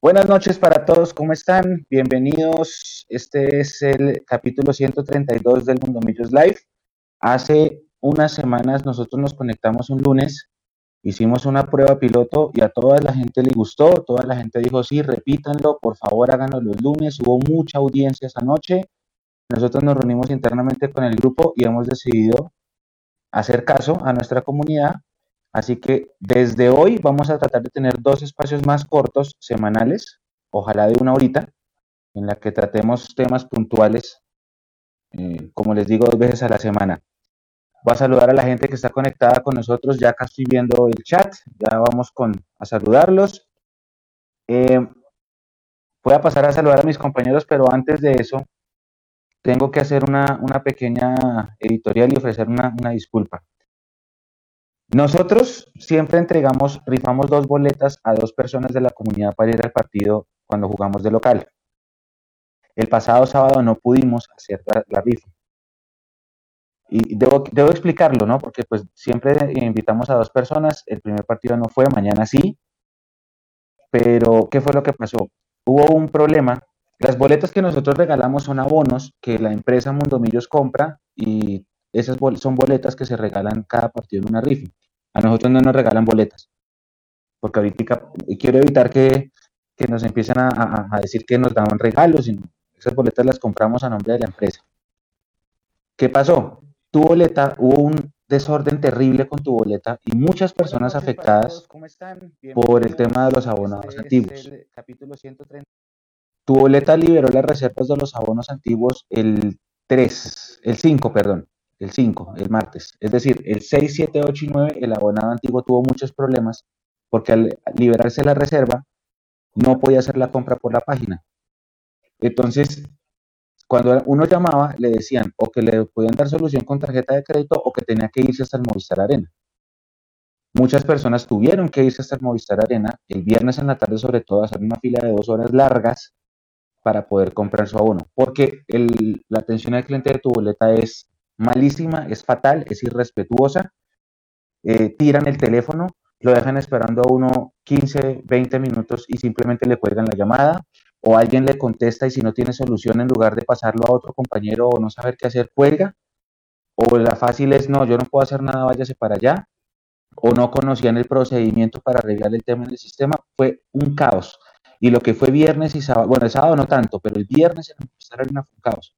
Buenas noches para todos, ¿cómo están? Bienvenidos. Este es el capítulo 132 del Mundo Millos Live. Hace unas semanas nosotros nos conectamos un lunes, hicimos una prueba piloto y a toda la gente le gustó, toda la gente dijo, sí, repítanlo, por favor háganlo los lunes. Hubo mucha audiencia esa noche. Nosotros nos reunimos internamente con el grupo y hemos decidido hacer caso a nuestra comunidad Así que desde hoy vamos a tratar de tener dos espacios más cortos semanales, ojalá de una horita, en la que tratemos temas puntuales, eh, como les digo, dos veces a la semana. Voy a saludar a la gente que está conectada con nosotros, ya acá estoy viendo el chat, ya vamos con, a saludarlos. Eh, voy a pasar a saludar a mis compañeros, pero antes de eso, tengo que hacer una, pequeña editorial y ofrecer una disculpa. Nosotros siempre entregamos, rifamos dos boletas a dos personas de la comunidad para ir al partido cuando jugamos de local. El pasado sábado no pudimos hacer la, rifa. Y debo, debo, explicarlo, ¿no? Porque pues siempre invitamos a dos personas, el primer partido no fue, mañana sí. Pero, ¿qué fue lo que pasó? Hubo un problema. Las boletas que nosotros regalamos son abonos que la empresa Mundomillos compra y esas son boletas que se regalan cada partido en una rifa. A nosotros no nos regalan boletas. Porque ahorita quiero evitar que, nos empiecen a, decir que nos daban regalos, sino esas boletas las compramos a nombre de la empresa. ¿Qué pasó? Tu boleta, hubo un desorden terrible con tu boleta y muchas personas afectadas por el tema de los abonados antiguos. Tu boleta liberó las reservas de los abonos antiguos el 3, el 5, perdón el 5, el martes. Es decir, el 6, 7, 8 y 9, el abonado antiguo tuvo muchos problemas porque al liberarse la reserva no podía hacer la compra por la página. Entonces, cuando uno llamaba, le decían o que le podían dar solución con tarjeta de crédito o que tenía que irse hasta el Movistar Arena. Muchas personas tuvieron que irse hasta el Movistar Arena el viernes en la tarde, sobre todo, a hacer una fila de dos horas largas para poder comprar su abono, porque la atención al cliente de tu boleta es malísima, es fatal, es irrespetuosa. Eh, tiran el teléfono, lo dejan esperando a uno 15, 20 minutos y simplemente le cuelgan la llamada o alguien le contesta y si no tiene solución en lugar de pasarlo a otro compañero o no saber qué hacer, cuelga. O la fácil es, no, yo no puedo hacer nada, váyase para allá. O no conocían el procedimiento para arreglar el tema en el sistema. Fue un caos. Y lo que fue viernes y sábado, bueno, el sábado no tanto, pero el viernes en el fue un caos.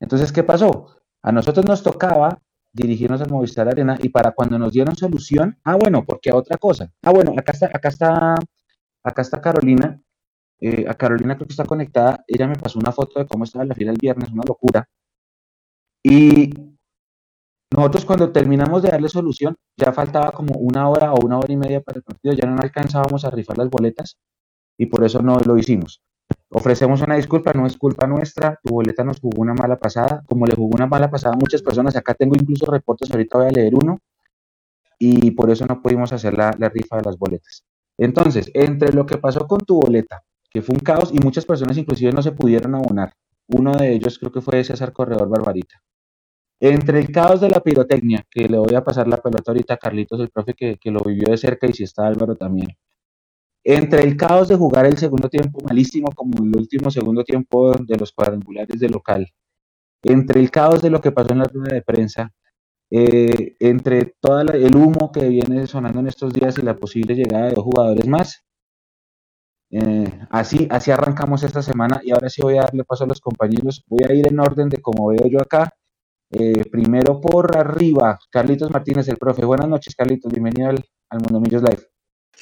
Entonces, ¿qué pasó? A nosotros nos tocaba dirigirnos al Movistar Arena y para cuando nos dieron solución, ah, bueno, porque otra cosa. Ah, bueno, acá está, acá está, acá está Carolina. Eh, a Carolina creo que está conectada. Ella me pasó una foto de cómo estaba la fila el viernes, una locura. Y nosotros cuando terminamos de darle solución, ya faltaba como una hora o una hora y media para el partido, ya no alcanzábamos a rifar las boletas y por eso no lo hicimos. Ofrecemos una disculpa, no es culpa nuestra, tu boleta nos jugó una mala pasada, como le jugó una mala pasada a muchas personas, acá tengo incluso reportes, ahorita voy a leer uno, y por eso no pudimos hacer la, rifa de las boletas. Entonces, entre lo que pasó con tu boleta, que fue un caos y muchas personas inclusive no se pudieron abonar, uno de ellos creo que fue César Corredor Barbarita. Entre el caos de la pirotecnia, que le voy a pasar la pelota ahorita a Carlitos, el profe que, que lo vivió de cerca, y si está Álvaro también entre el caos de jugar el segundo tiempo malísimo como el último segundo tiempo de los cuadrangulares de local, entre el caos de lo que pasó en la rueda de prensa, eh, entre todo el humo que viene sonando en estos días y la posible llegada de dos jugadores más, eh, así, así arrancamos esta semana y ahora sí voy a darle paso a los compañeros. Voy a ir en orden de como veo yo acá. Eh, primero por arriba, Carlitos Martínez, el profe. Buenas noches, Carlitos. Bienvenido al, al Mundo Millos Live.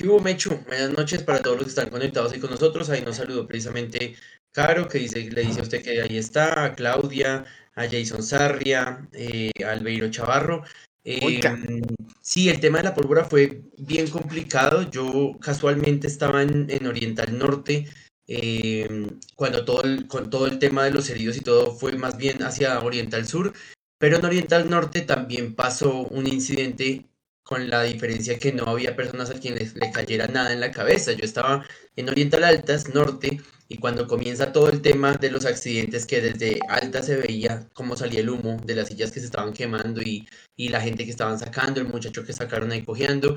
¿Qué hubo, Mechu? Buenas noches para todos los que están conectados ahí con nosotros. Ahí nos saludó precisamente Caro, que dice, le dice a usted que ahí está, a Claudia, a Jason Sarria, eh, a Albeiro Chavarro. Em, sí, el tema de la pólvora fue bien complicado. Yo casualmente estaba en, Oriental Norte em, cuando todo el, con todo el tema de los heridos y todo fue más bien hacia Oriental Sur. Pero en Oriental Norte también pasó un incidente con la diferencia que no había personas a quienes le cayera nada en la cabeza. Yo estaba en Oriental Altas, norte, y cuando comienza todo el tema de los accidentes que desde alta se veía cómo salía el humo de las sillas que se estaban quemando y, la gente que estaban sacando, el muchacho que sacaron ahí cojeando,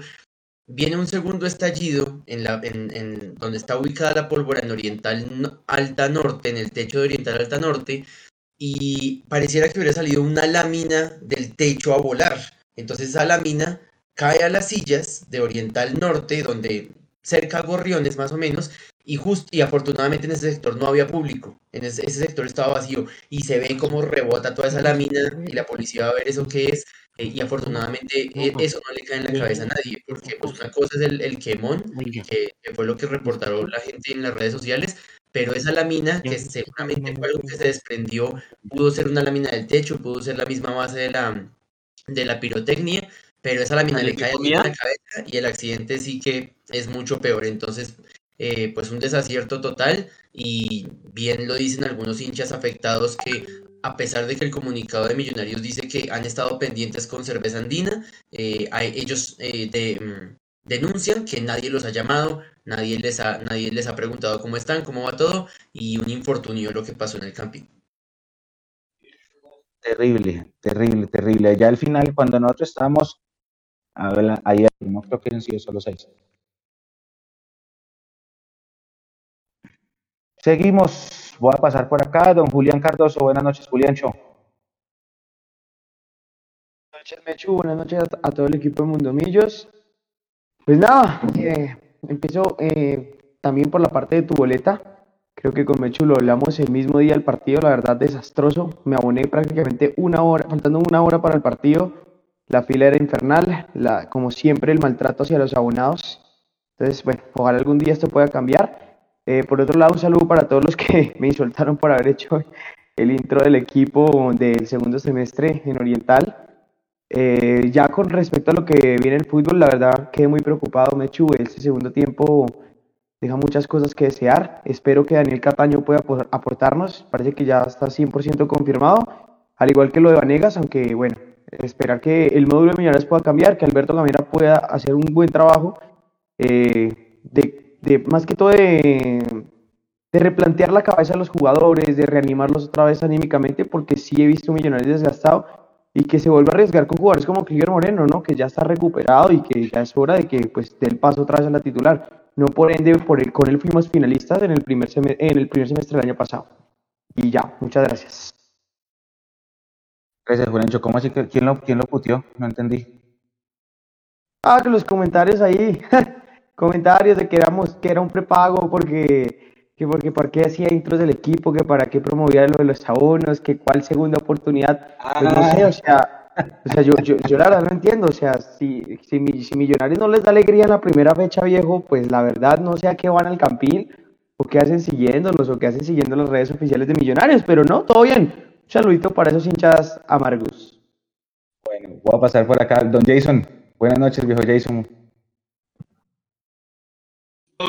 Viene un segundo estallido en, la, en, donde está ubicada la pólvora en Oriental Alta Norte, en el techo de Oriental Alta Norte, y pareciera que hubiera salido una lámina del techo a volar. Entonces esa lámina cae a las sillas de Oriental Norte, donde cerca a Gorriones más o menos, y, just, y afortunadamente en ese sector no había público, en ese, sector estaba vacío y se ve cómo rebota toda esa lámina y la policía va a ver eso que es eh, y afortunadamente eh, eso no le cae en la cabeza a nadie, porque pues una cosa es el, el quemón, que, fue lo que reportaron la gente en las redes sociales, pero esa lámina, que seguramente fue algo que se desprendió, pudo ser una lámina del techo, pudo ser la misma base de la, de la pirotecnia, pero esa lámina le cae en la cabeza y el accidente sí que es mucho peor. Entonces, eh, pues un desacierto total y bien lo dicen algunos hinchas afectados que a pesar de que el comunicado de Millonarios dice que han estado pendientes con cerveza andina, eh, ellos eh, mm, denuncian que nadie los ha llamado, nadie les ha, nadie les ha preguntado cómo están, cómo va todo y un infortunio lo que pasó en el camping. Terrible, terrible, terrible. Ya al final, cuando nosotros estábamos, ahí no creo que han sido solo seis. Seguimos, voy a pasar por acá, don Julián Cardoso, buenas noches, Juliancho. Buenas noches, Mechu, buenas noches a, todo el equipo de Mundomillos. Pues nada, eh, empiezo eh, también por la parte de tu boleta. Creo que con Mechu lo hablamos el mismo día del partido, la verdad desastroso. Me aboné prácticamente una hora, faltando una hora para el partido. La fila era infernal, como siempre el maltrato hacia los abonados. Entonces, bueno, ojalá algún día esto pueda cambiar. Eh, por otro lado, un saludo para todos los que me insultaron por haber hecho el intro del equipo del segundo semestre en Oriental. Eh, ya con respecto a lo que viene el fútbol, la verdad quedé muy preocupado, Mechu. Este segundo tiempo deja muchas cosas que desear. Espero que Daniel Cataño pueda aportarnos. Parece que ya está 100% confirmado, al igual que lo de Vanegas, aunque bueno, esperar que el módulo de Millonarios pueda cambiar, que Alberto Gamera pueda hacer un buen trabajo eh, de de más que todo de, replantear la cabeza a los jugadores, de reanimarlos otra vez anímicamente, porque sí he visto Millonarios desgastado y que se vuelva a arriesgar con jugadores como Cliver Moreno, ¿no? Que ya está recuperado y que ya es hora de que pues dé el paso otra vez a la titular. No por ende, por el, con él fuimos finalistas en el primer en el primer semestre del año pasado. Y ya, muchas gracias. Gracias, Juancho. ¿Cómo así que quién lo, quién lo putió? No entendí. Ah, que los comentarios ahí. comentarios de que, éramos, que era un prepago porque, que porque para qué hacía intros del equipo, que para qué promovía lo de los abonos, que cuál segunda oportunidad. Pues no sé, o sea, o sea yo, yo, yo, la verdad no entiendo, o sea, si, si, si, Millonarios no les da alegría en la primera fecha, viejo, pues la verdad no sé a qué van al campín, o qué hacen siguiéndolos, o qué hacen siguiendo las redes oficiales de Millonarios, pero no, todo bien. Saludito para esos hinchas amargos. Bueno, voy a pasar por acá. Don Jason, buenas noches, viejo Jason.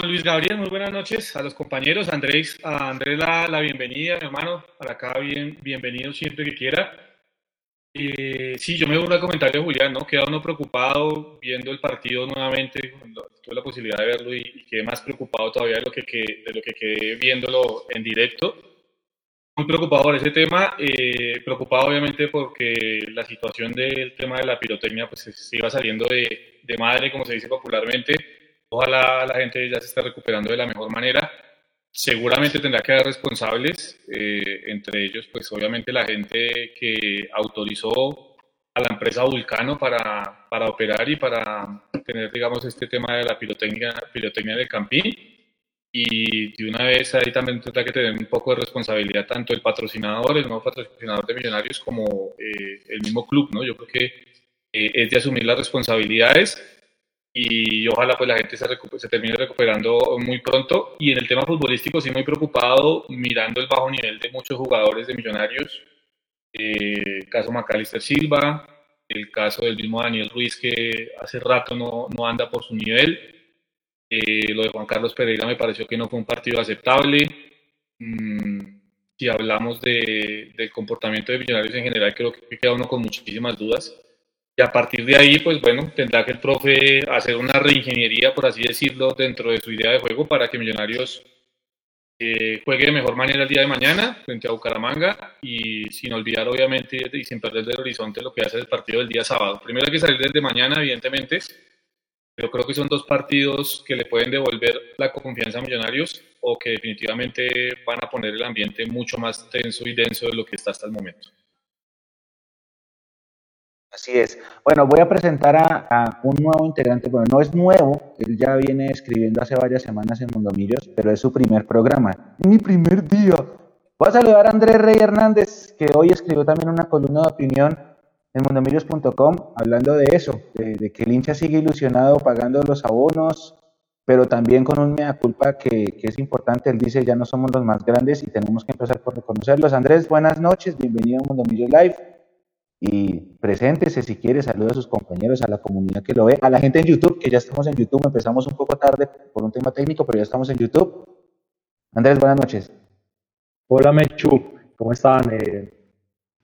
Luis Gabriel, muy buenas noches a los compañeros. Andrés, a Andrés la, bienvenida, mi hermano. Para acá, bien, bienvenido siempre que quiera. Eh, sí, yo me uno al comentario de Julián, ¿no? Queda uno preocupado viendo el partido nuevamente, tuve la posibilidad de verlo y, quedé más preocupado todavía de lo que, de lo que quedé viéndolo en directo. Muy preocupado por ese tema, eh, preocupado obviamente porque la situación del tema de la pirotecnia pues se iba saliendo de, de madre, como se dice popularmente Ojalá la gente ya se esté recuperando de la mejor manera. Seguramente tendrá que haber responsables, eh, entre ellos, pues obviamente la gente que autorizó a la empresa Vulcano para, para operar y para tener, digamos, este tema de la pirotecnia, pirotecnia del campín. Y de una vez ahí también tendrá que tener un poco de responsabilidad tanto el patrocinador, el nuevo patrocinador de Millonarios, como eh, el mismo club, ¿no? Yo creo que eh, es de asumir las responsabilidades y ojalá pues la gente se, se, termine recuperando muy pronto. Y en el tema futbolístico sí muy preocupado mirando el bajo nivel de muchos jugadores de Millonarios, el eh, caso Macalister Silva, el caso del mismo Daniel Ruiz que hace rato no, no anda por su nivel, eh, lo de Juan Carlos Pereira me pareció que no fue un partido aceptable. Mm, si hablamos de, del comportamiento de Millonarios en general, creo que queda uno con muchísimas dudas. Y a partir de ahí, pues bueno, tendrá que el profe hacer una reingeniería, por así decirlo, dentro de su idea de juego para que Millonarios eh, juegue de mejor manera el día de mañana frente a Bucaramanga y sin olvidar, obviamente, y sin perder del horizonte lo que hace el partido del día sábado. Primero hay que salir desde mañana, evidentemente, Pero creo que son dos partidos que le pueden devolver la confianza a Millonarios o que definitivamente van a poner el ambiente mucho más tenso y denso de lo que está hasta el momento. Así es. Bueno, voy a presentar a, un nuevo integrante. Bueno, no es nuevo, él ya viene escribiendo hace varias semanas en Mundomillos, pero es su primer programa. Mi primer día. Voy a saludar a Andrés Rey Hernández, que hoy escribió también una columna de opinión en mundomillos.com hablando de eso, de, que el hincha sigue ilusionado pagando los abonos, pero también con un mea culpa que, es importante. Él dice, ya no somos los más grandes y tenemos que empezar por reconocerlos. Andrés, buenas noches, bienvenido a Mundomillos Live y preséntese si quiere, saluda a sus compañeros, a la comunidad que lo ve, a la gente en YouTube, que ya estamos en YouTube, empezamos un poco tarde por un tema técnico, pero ya estamos en YouTube. Andrés, buenas noches. Hola Mechu, ¿cómo están? Eh,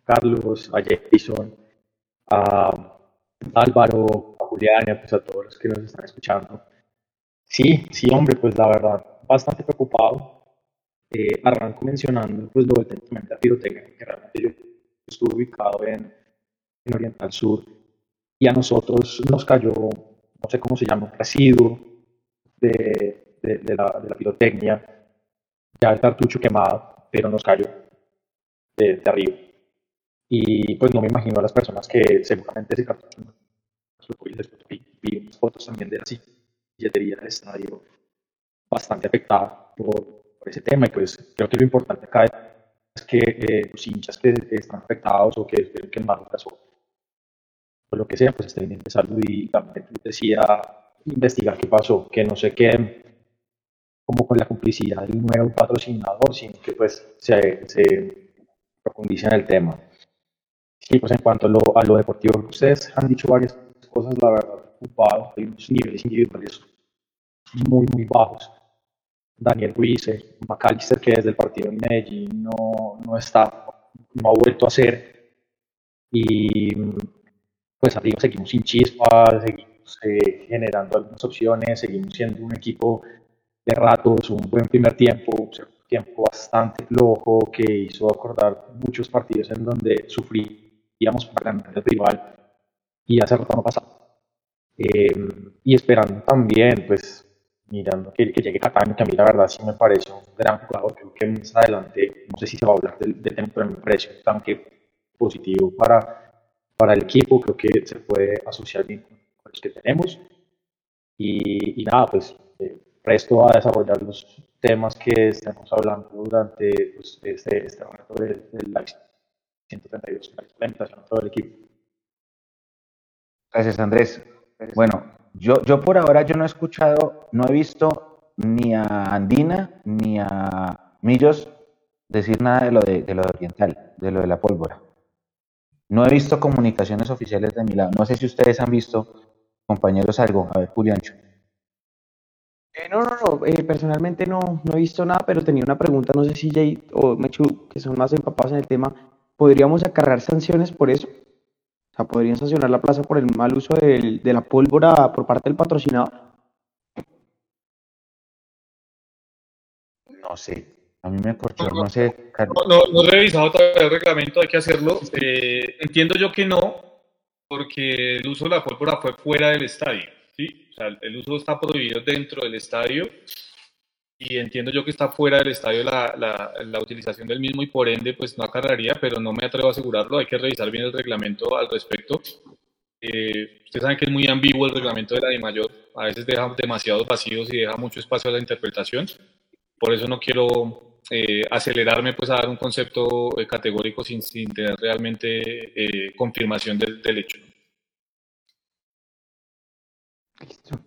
Carlos, a Jason, a Álvaro, a Julián y a, pues, a todos los que nos están escuchando. Sí, sí, hombre, pues la verdad, bastante preocupado. Eh, arranco mencionando pues lo del de pirotecnia, que realmente yo estuve ubicado en en Oriental Sur, y a nosotros nos cayó, no sé cómo se llama, residuo de, de, la, de la, pirotecnia, ya el cartucho quemado, pero nos cayó de, de, arriba. Y pues no me imagino a las personas que seguramente ese cartucho no vi, vi unas fotos también de la silletería del estadio bastante afectada por, por, ese tema y pues creo que lo importante acá es que eh, los hinchas que están afectados o que, que el mal pasó o lo que sea, pues está bien de salud y también decía investigar qué pasó, que no se queden como con la complicidad de un nuevo patrocinador, sino que pues se, se profundice en el tema. Sí, pues en cuanto a lo, a lo deportivo, ustedes han dicho varias cosas, la verdad, ocupado, hay unos niveles individuales muy, muy bajos. Daniel Ruiz, McAllister, que desde el partido en Medellín no, no está, no ha vuelto a ser. Y pues arriba seguimos sin chispa, seguimos eh, generando algunas opciones, seguimos siendo un equipo de ratos, un buen primer tiempo, un tiempo bastante flojo que hizo acordar muchos partidos en donde sufríamos para el rival y hace rato no pasaba. Eh, y esperando también, pues mirando que, que, llegue Cataño, que a mí la verdad sí me parece un gran jugador, creo que más adelante, no sé si se va a hablar del, del tema, pero me parece un tanque positivo para para el equipo, creo que se puede asociar bien con los que tenemos. Y, nada, pues eh, presto a desarrollar los temas que estamos hablando durante pues, este, este momento del, live 132. La invitación a todo el equipo. Gracias, Andrés. Bueno, yo, yo por ahora yo no he escuchado, no he visto ni a Andina ni a Millos decir nada de lo de, de lo de Oriental, de lo de la pólvora. No he visto comunicaciones oficiales de mi lado. No sé si ustedes han visto, compañeros, algo. A ver, Juliancho. Eh, no, no, no. Eh, personalmente no, no he visto nada, pero tenía una pregunta. No sé si Jay o Mechu, que son más empapados en el tema, ¿podríamos acarrear sanciones por eso? O sea, ¿podrían sancionar la plaza por el mal uso de la pólvora por parte del patrocinador? No sé. A mí me corchó, no, sé. No, no, he revisado todavía el reglamento, hay que hacerlo. Eh, entiendo yo que no, porque el uso de la pólvora fue fuera del estadio. ¿sí? O sea, el uso está prohibido dentro del estadio y entiendo yo que está fuera del estadio la, la, la, utilización del mismo y por ende pues no acarraría, pero no me atrevo a asegurarlo, hay que revisar bien el reglamento al respecto. Eh, ustedes saben que es muy ambiguo el reglamento de la DIMAYOR, a veces deja demasiados vacíos y deja mucho espacio a la interpretación, por eso no quiero eh, acelerarme pues a dar un concepto eh, categórico sin, sin, tener realmente eh, confirmación del, del, hecho. Listo.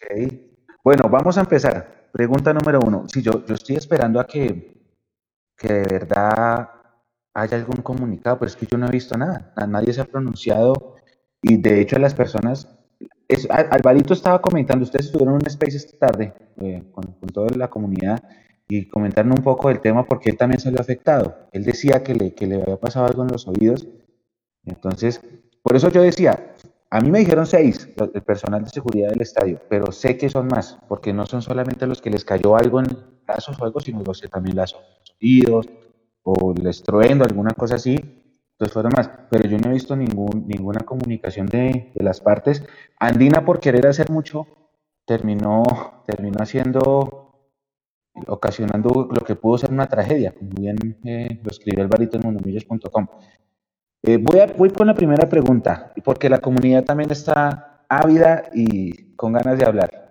Okay. Bueno, vamos a empezar. Pregunta número uno. Si yo, yo estoy esperando a que, que de verdad haya algún comunicado, pero es que yo no he visto nada. Nadie se ha pronunciado y de hecho las personas... Es, Alvarito estaba comentando, ustedes estuvieron en un space esta tarde con, con toda la comunidad y comentarme un poco del tema porque él también salió afectado. Él decía que le, que le había pasado algo en los oídos. Entonces, por eso yo decía, a mí me dijeron seis, el personal de seguridad del estadio, pero sé que son más, porque no son solamente los que les cayó algo en brazos o algo, sino los que también las oídos o el estruendo, alguna cosa así. entonces fueron más. Pero yo no he visto ningún, ninguna comunicación de, las partes. Andina, por querer hacer mucho, terminó, terminó haciendo, ocasionando lo que pudo ser una tragedia, como bien eh, lo escribió Alvarito en mundomillos.com. Eh, voy, a, voy con la primera pregunta, porque la comunidad también está ávida y con ganas de hablar.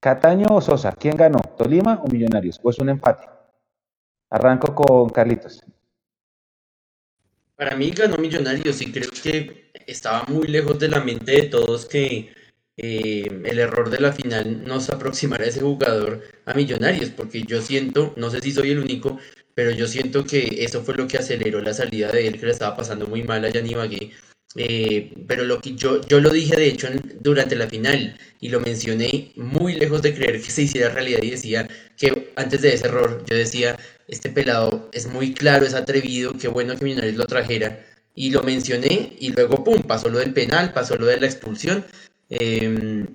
Cataño o Sosa, ¿quién ganó? ¿Tolima o Millonarios? ¿O es un empate? Arranco con Carlitos. Para mí ganó Millonarios y creo que estaba muy lejos de la mente de todos que eh, el error de la final nos aproximara a ese jugador a Millonarios, porque yo siento, no sé si soy el único, pero yo siento que eso fue lo que aceleró la salida de él, que le estaba pasando muy mal a Yanni Ibagué. Eh, pero lo que yo, yo lo dije de hecho durante la final y lo mencioné muy lejos de creer que se hiciera realidad y decía que antes de ese error yo decía este pelado es muy claro, es atrevido, qué bueno que Millonarios lo trajera y lo mencioné y luego pum, pasó lo del penal, pasó lo de la expulsión em,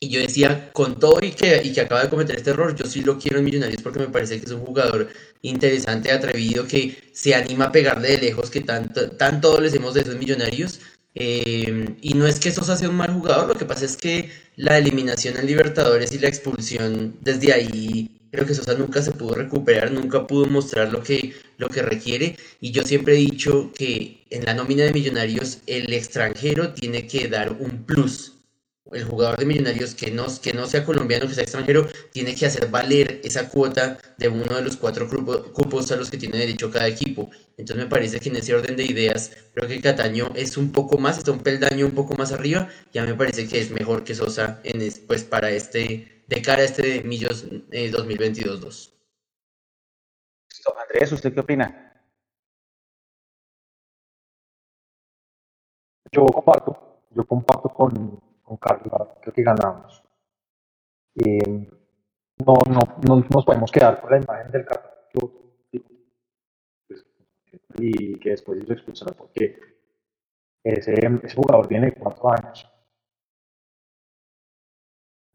y yo decía, con todo y que, y que acaba de cometer este error, yo sí lo quiero en Millonarios porque me parece que es un jugador interesante, atrevido, que se anima a pegarle de lejos, que tanto, tanto les hemos de esos Millonarios. Eh, y no es que Sosa sea un mal jugador, lo que pasa es que la eliminación en Libertadores y la expulsión desde ahí, creo que Sosa nunca se pudo recuperar, nunca pudo mostrar lo que, lo que requiere. Y yo siempre he dicho que en la nómina de Millonarios el extranjero tiene que dar un plus el jugador de Millonarios que no, que no sea colombiano, que sea extranjero, tiene que hacer valer esa cuota de uno de los cuatro cupos a los que tiene derecho cada equipo. Entonces me parece que en ese orden de ideas, creo que Cataño es un poco más, está un peldaño un poco más arriba, ya me parece que es mejor que Sosa en pues para este, de cara a este Millos eh, 2022-2. Andrés, ¿usted qué opina? Yo comparto, yo comparto con, con Carlos, creo que ganamos. Eh, no, no, no, nos podemos quedar con la imagen del capítulo pues, y que después hizo expulsar porque ese, ese jugador tiene cuatro años.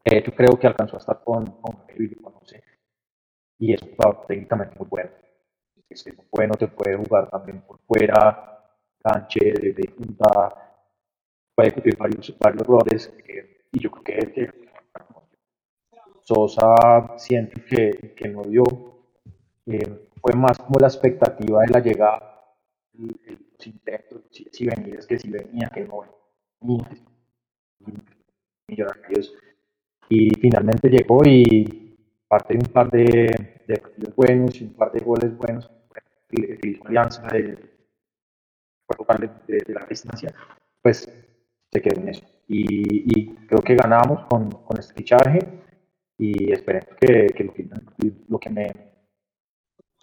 De hecho, creo que alcanzó a estar con, con no sé, y es un jugador técnicamente muy bueno. Es bueno, te puede jugar también por fuera, canche, de, de punta, puede cumplir varios, varios roles eh, y yo creo que, Sosa siente que, que no dio, eh, fue más como la expectativa de la llegada, los intentos, si, si, venía, es que si venía, que no millonarios. Y finalmente llegó y parte de un par de, de partidos buenos y un par de goles buenos, hizo alianza de, de, de la distancia, pues se quedó en eso. Y, y creo que ganamos con, con este fichaje y esperemos que, que, lo, que lo que me,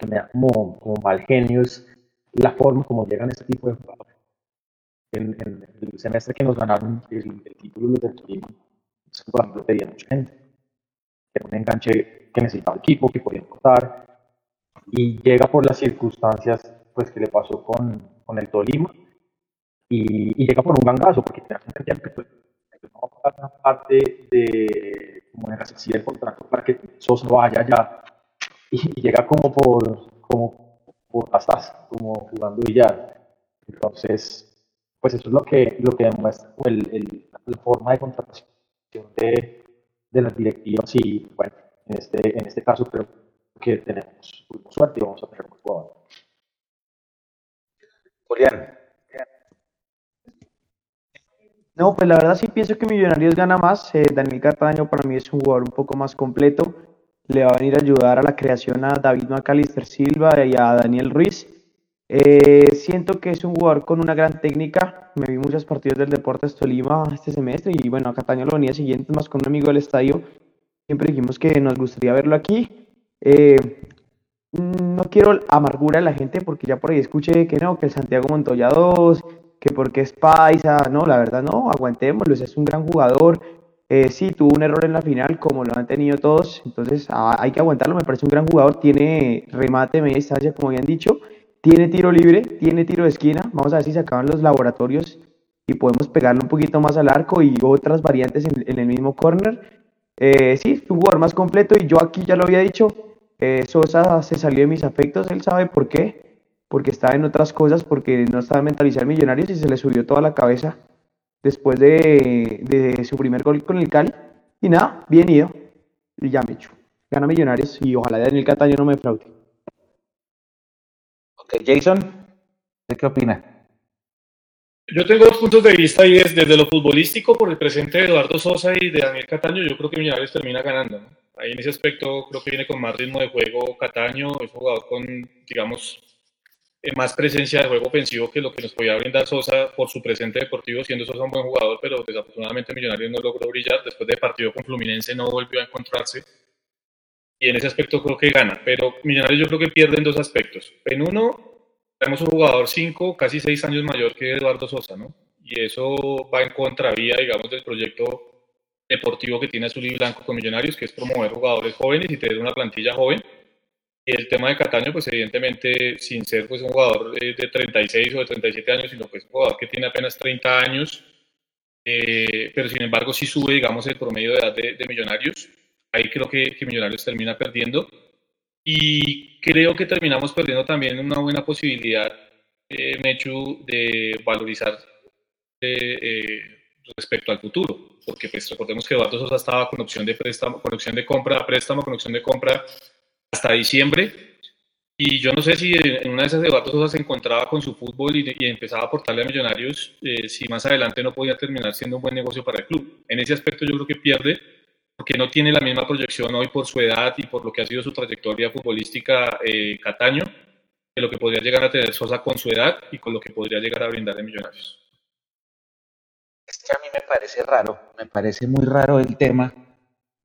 me da como, como, mal genio es la forma como llegan este tipo de jugadores. En, en el semestre que nos ganaron el, el título del Torino, ese jugador lo pedía mucha gente. Era un enganche que necesitaba el equipo, que podía cortar, y llega por las circunstancias pues que le pasó con, con el Tolima y, y, llega por un gangazo, porque te hacen que pues, no una parte de, como la del contrato para que Sosa vaya allá y, y, llega como por, como por hasta como jugando billar. Entonces, pues eso es lo que, lo que demuestra el, el, la forma de contratación de, de las directivas y bueno, en este, en este caso creo que tenemos suerte y vamos a tener un jugador. Julián, no, pues la verdad sí pienso que Millonarios gana más. Eh, Daniel Cartaño para mí es un jugador un poco más completo. Le va a venir a ayudar a la creación a David Macalister Silva y a Daniel Ruiz. Eh, siento que es un jugador con una gran técnica. Me vi muchos partidos del Deportes Tolima este semestre y bueno, a Cataño lo venía siguiente más con un amigo del estadio. Siempre dijimos que nos gustaría verlo aquí. Eh, no quiero amargura a la gente porque ya por ahí escuché que no, que el Santiago Montoya 2, que porque es paisa, no, la verdad no, aguantémoslo, es un gran jugador, eh, sí, tuvo un error en la final, como lo han tenido todos, entonces ah, hay que aguantarlo, me parece un gran jugador, tiene remate media distancia, como habían dicho, tiene tiro libre, tiene tiro de esquina, vamos a ver si se acaban los laboratorios y podemos pegarle un poquito más al arco y otras variantes en, el mismo corner. Eh, sí, es un jugador más completo y yo aquí ya lo había dicho, eh, Sosa se salió de mis afectos, él sabe por qué, porque estaba en otras cosas, porque no estaba mentalizado en Millonarios y se le subió toda la cabeza después de, de su primer gol con el Cali. Y nada, bien ido. Y ya me echo. Gana Millonarios y ojalá Daniel Cataño no me fraude. Ok, Jason, ¿usted qué opina? Yo tengo dos puntos de vista y es desde lo futbolístico por el presente de Eduardo Sosa y de Daniel Cataño, yo creo que Millonarios termina ganando. ¿no? Ahí en ese aspecto creo que viene con más ritmo de juego Cataño, es jugador con, digamos, más presencia de juego ofensivo que lo que nos podía brindar Sosa por su presente deportivo, siendo Sosa un buen jugador, pero desafortunadamente Millonarios no logró brillar. Después del partido con Fluminense no volvió a encontrarse. Y en ese aspecto creo que gana, pero Millonarios yo creo que pierde en dos aspectos. En uno, tenemos un jugador cinco, casi seis años mayor que Eduardo Sosa, ¿no? Y eso va en contravía, digamos, del proyecto deportivo que tiene Azul y Blanco con Millonarios, que es promover jugadores jóvenes y tener una plantilla joven. El tema de Cataño, pues evidentemente, sin ser pues, un jugador de 36 o de 37 años, sino pues un jugador que tiene apenas 30 años, eh, pero sin embargo sí sube, digamos, el promedio de edad de, de Millonarios. Ahí creo que, que Millonarios termina perdiendo. Y creo que terminamos perdiendo también una buena posibilidad, eh, Mechu, de valorizar eh, eh, respecto al futuro. Porque pues recordemos que Eduardo Sosa estaba con opción de préstamo, con opción de compra, préstamo, con opción de compra hasta diciembre. Y yo no sé si en una de esas Eduardo Sosa se encontraba con su fútbol y, y empezaba a aportarle a Millonarios, eh, si más adelante no podía terminar siendo un buen negocio para el club. En ese aspecto yo creo que pierde porque no tiene la misma proyección hoy por su edad y por lo que ha sido su trayectoria futbolística eh, Cataño, que lo que podría llegar a tener Sosa con su edad y con lo que podría llegar a brindar de Millonarios. Es que a mí me parece raro, me parece muy raro el tema,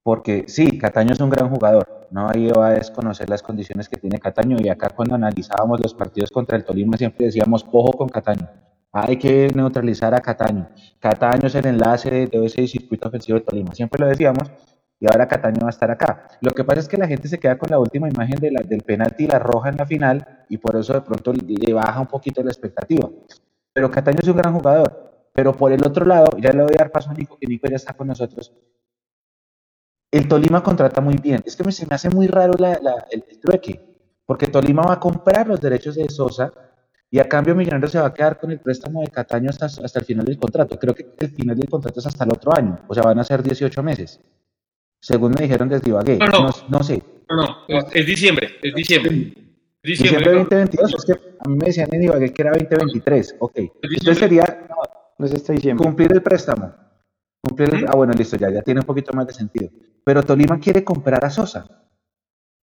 porque sí, Cataño es un gran jugador, no hay va a desconocer las condiciones que tiene Cataño y acá cuando analizábamos los partidos contra el Tolima siempre decíamos, ojo con Cataño, hay que neutralizar a Cataño. Cataño es el enlace de ese circuito ofensivo de Tolima. Siempre lo decíamos y ahora Cataño va a estar acá. Lo que pasa es que la gente se queda con la última imagen del penalti y la roja en la final y por eso de pronto le baja un poquito la expectativa. Pero Cataño es un gran jugador. Pero por el otro lado, ya le voy a dar paso a Nico, que Nico ya está con nosotros. El Tolima contrata muy bien. Es que me, se me hace muy raro la, la, el, el trueque, porque Tolima va a comprar los derechos de Sosa y a cambio Millonarios se va a quedar con el préstamo de Cataño hasta, hasta el final del contrato. Creo que el final del contrato es hasta el otro año, o sea, van a ser 18 meses. Según me dijeron desde Ibagué. No, no. No, no sé. No, no, es, es diciembre, es diciembre. Diciembre Diciembre, 2022, es que a mí me decían en Ibagué que era 2023. Ok. Entonces sería No es este diciembre. cumplir el préstamo. Cumplir el- Ujú. Ah, bueno, listo, ya, ya tiene un poquito más de sentido. Pero Tolima quiere comprar a Sosa.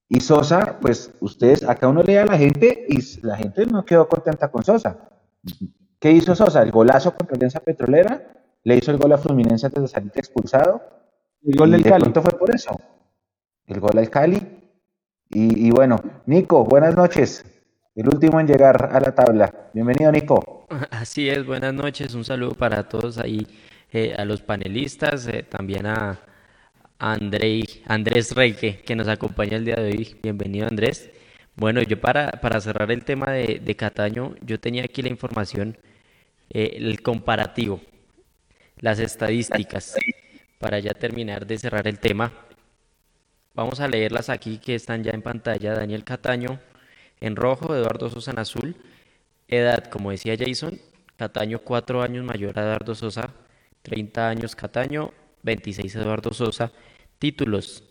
Y Sosa, pues ustedes, acá uno lee a la gente y la gente no quedó contenta con Sosa. ¿Qué hizo Sosa? El golazo contra Alianza Petrolera, le hizo el gol a Fluminense antes de salir expulsado. El gol y del de Cali. fue por eso. El gol al Cali. Y, y bueno, Nico, buenas noches. El último en llegar a la tabla. Bienvenido, Nico. Así es, buenas noches, un saludo para todos ahí, eh, a los panelistas, eh, también a Andrei- Andrés Rey que, nos acompaña el día de hoy. Bienvenido Andrés. Bueno, yo para, para cerrar el tema de, Cataño, yo tenía aquí la información, eh, el comparativo, las estadísticas, para ya terminar de cerrar el tema. Vamos a leerlas aquí que están ya en pantalla. Daniel Cataño en rojo, Eduardo Sosa en azul. Edad, como decía Jason, Cataño 4 años mayor a Eduardo Sosa, 30 años Cataño, 26 Eduardo Sosa. Títulos,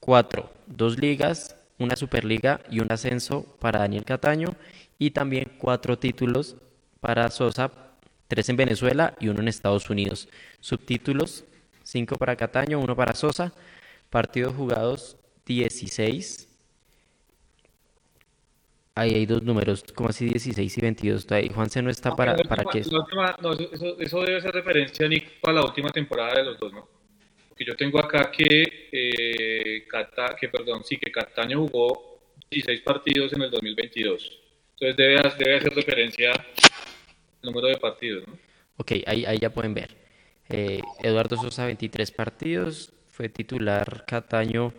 4, dos ligas, una Superliga y un ascenso para Daniel Cataño y también cuatro títulos para Sosa, tres en Venezuela y uno en Estados Unidos. Subtítulos, 5 para Cataño, uno para Sosa. Partidos jugados, 16. Ahí hay dos números, como así 16 y 22. Ahí Juanse no está para, para última- última- no, eso, eso- eso debe ser referencia, Nico, a la última temporada de los dos, ¿no? Porque yo tengo acá que, eh, Cata- que, perdón, sí, que Cataño jugó 16 partidos en el 2022. Entonces debe, debe hacer referencia al número de partidos, ¿no? Ok, ahí, ahí ya pueden ver. Eh, Eduardo Sosa 23 partidos, fue titular Cataño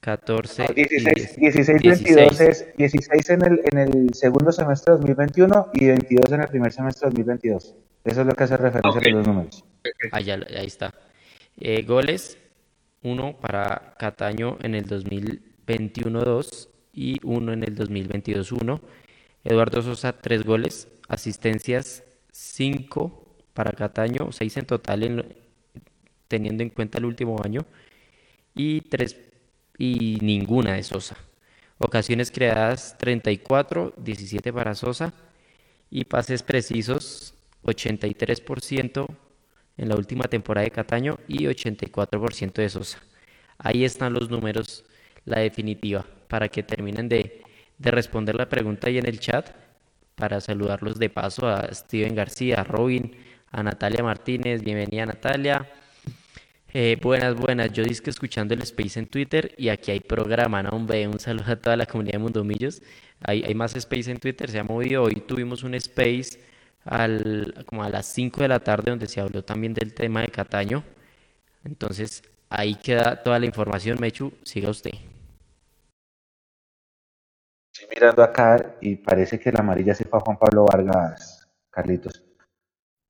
14 y 16, 10 16, 22 es 16 en el, en el segundo semestre de 2021 y 22 en el primer semestre de 2022. Eso es lo que hace referencia Ok. a los números. Ahí, ya- ahí está. Eh, goles, uno para Cataño en el 2021-2 y uno en el 2022-1. Eduardo Sosa, 3 goles, asistencias 5 para Cataño, 6 en total teniendo en cuenta el último año y, tres, y ninguna de Sosa. Ocasiones creadas 34, 17 para Sosa y pases precisos 83% en la última temporada de Cataño y 84% de Sosa. Ahí están los números, la definitiva, para que terminen de, de responder la pregunta ahí en el chat, para saludarlos de paso a Steven García, a Robin, a Natalia Martínez, bienvenida Natalia. Eh, buenas, buenas, yo disque escuchando el Space en Twitter y aquí hay programa, ¿no? Un saludo a toda la comunidad de Mundomillos. Hay, hay más Space en Twitter, se ha movido. Hoy tuvimos un Space al, como a las 5 de la tarde donde se habló también del tema de Cataño. Entonces, ahí queda toda la información. Mechu, siga usted. Estoy mirando acá y parece que la amarilla se fue a Juan Pablo Vargas, Carlitos.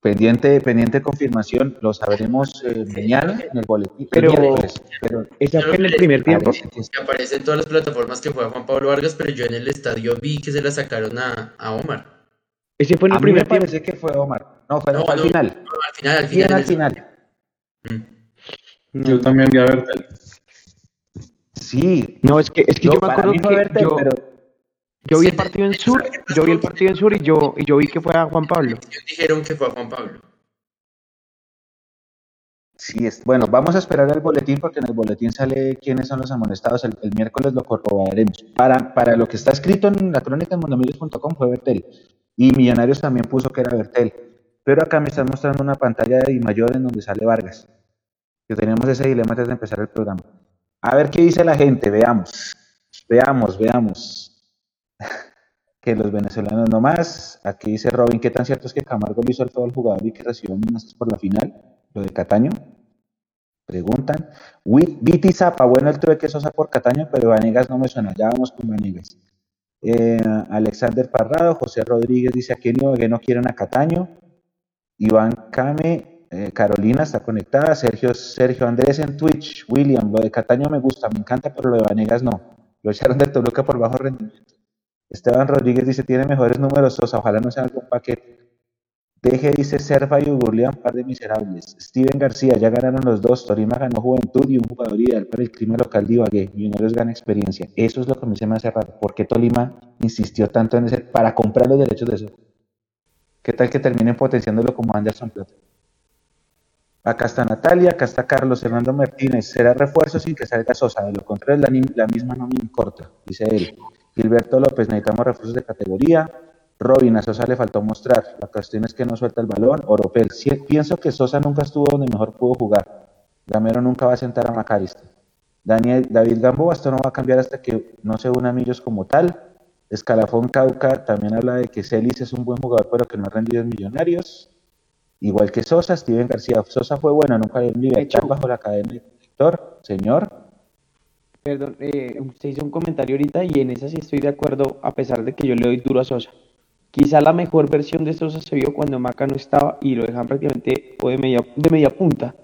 Pendiente, pendiente confirmación, lo sabremos eh, mañana en el boletín. Pero, pero esa fue en el primer tiempo. Que aparece en todas las plataformas que fue a Juan Pablo Vargas, pero yo en el estadio vi que se la sacaron a, a Omar. Ese fue en el a primer mí me parece que fue Omar. No, fue No, al no, final. no, al final, al final. al final. Mm. Yo también vi a Bertel. Sí. No, es que, es que yo, me acuerdo que Bertel, yo, pero yo vi el partido en Sur, ¿sabes qué yo vi el partido en Sur y yo, y yo vi que fue a Juan Pablo. Ellos dijeron que fue a Juan Pablo. Sí, es, bueno, vamos a esperar al boletín porque en el boletín sale quiénes son los amonestados. El, el miércoles lo corroboraremos. Para, para lo que está escrito en la crónica en mundomillos.com fue Bertel. Y Millonarios también puso que era Bertel. Pero acá me están mostrando una pantalla de mayor en donde sale Vargas. Que tenemos ese dilema antes de empezar el programa. A ver qué dice la gente, veamos. Veamos, veamos. que los venezolanos no más. Aquí dice Robin, ¿qué tan cierto es que Camargo le hizo el todo al jugador y que recibió amenazas por la final? Lo de Cataño. Preguntan. Viti Zapa, bueno, el tuve que Sosa por Cataño, pero Vanegas no me suena. Ya vamos con Vanegas. Eh, Alexander Parrado, José Rodríguez dice Ibagué no quieren a Cataño. Iván Came, eh, Carolina está conectada. Sergio, Sergio Andrés en Twitch. William, lo de Cataño me gusta, me encanta, pero lo de Vanegas no. Lo echaron de Toluca por bajo rendimiento. Esteban Rodríguez dice tiene mejores números Sosa, ojalá no sea algún paquete. Deje, dice Serva y Ugurlian, par de miserables. Steven García, ya ganaron los dos. Torima ganó juventud y un jugador ideal para el crimen local de Ibagué. Millonarios gana experiencia. Eso es lo que a mí se me hace raro. ¿Por qué Tolima insistió tanto en ese, para comprar los derechos de eso? ¿Qué tal que terminen potenciándolo como Anderson Plata? Acá está Natalia, acá está Carlos Hernando Martínez. Será refuerzo sin que salga Sosa. De lo contrario, la, la misma no me importa, dice él. Gilberto López, necesitamos refuerzos de categoría. Robin, a Sosa le faltó mostrar. La cuestión es que no suelta el balón. Oropel, sí, pienso que Sosa nunca estuvo donde mejor pudo jugar. Gamero nunca va a sentar a Macarista. Daniel, David Gamboa, esto no va a cambiar hasta que no se una Millos como tal. Escalafón Cauca también habla de que Celis es un buen jugador, pero que no ha rendido en Millonarios. Igual que Sosa, Steven García. Sosa fue bueno, nunca en libertad bajo la cadena del director. Señor, Perdón, eh, usted hizo un comentario ahorita y en esa sí estoy de acuerdo, a pesar de que yo le doy duro a Sosa. Quizá la mejor versión de Sosa se vio cuando Maca no estaba y lo dejan prácticamente o de media, de media punta.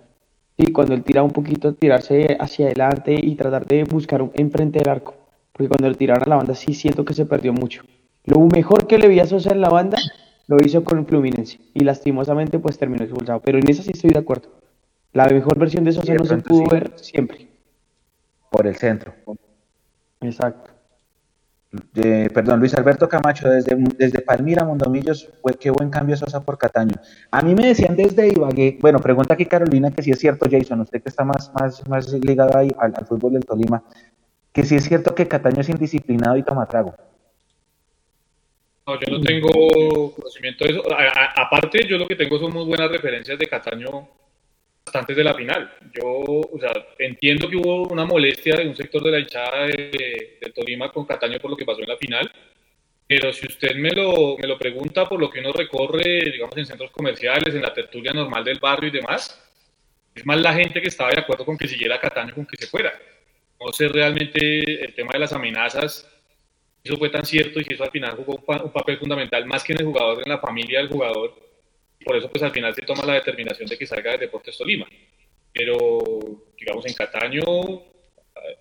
Y cuando él tira un poquito, tirarse hacia adelante y tratar de buscar un enfrente del arco. Porque cuando le tiraron a la banda sí siento que se perdió mucho. Lo mejor que le vi a Sosa en la banda lo hizo con Fluminense y lastimosamente pues terminó expulsado. Pero en esa sí estoy de acuerdo. La mejor versión de Sosa no se pudo sí. ver siempre. por el centro. Exacto. Perdón, Luis Alberto Camacho, desde, desde Palmira, Mondomillos, qué buen cambio Sosa por Cataño. A mí me decían desde Ibagué, bueno, pregunta aquí Carolina que si es cierto, Jason, usted que está más, más, más ligado ahí al, fútbol del Tolima, que si es cierto que Cataño es indisciplinado y toma trago. No, yo no tengo conocimiento de eso. Aparte, yo lo que tengo son muy buenas referencias de Cataño antes de la final. Yo, o sea, entiendo que hubo una molestia de un sector de la hinchada de, de Tolima con Cataño por lo que pasó en la final, pero si usted me lo, me lo pregunta por lo que uno recorre, digamos, en centros comerciales, en la tertulia normal del barrio y demás, es más la gente que estaba de acuerdo con que siguiera Cataño con que se fuera. No sé realmente el tema de las amenazas, eso fue tan cierto y eso al final jugó un, pa- un papel fundamental más que en el jugador, en la familia del jugador. Por eso pues al final se toma la determinación de que salga de Deportes Tolima. Pero digamos en Cataño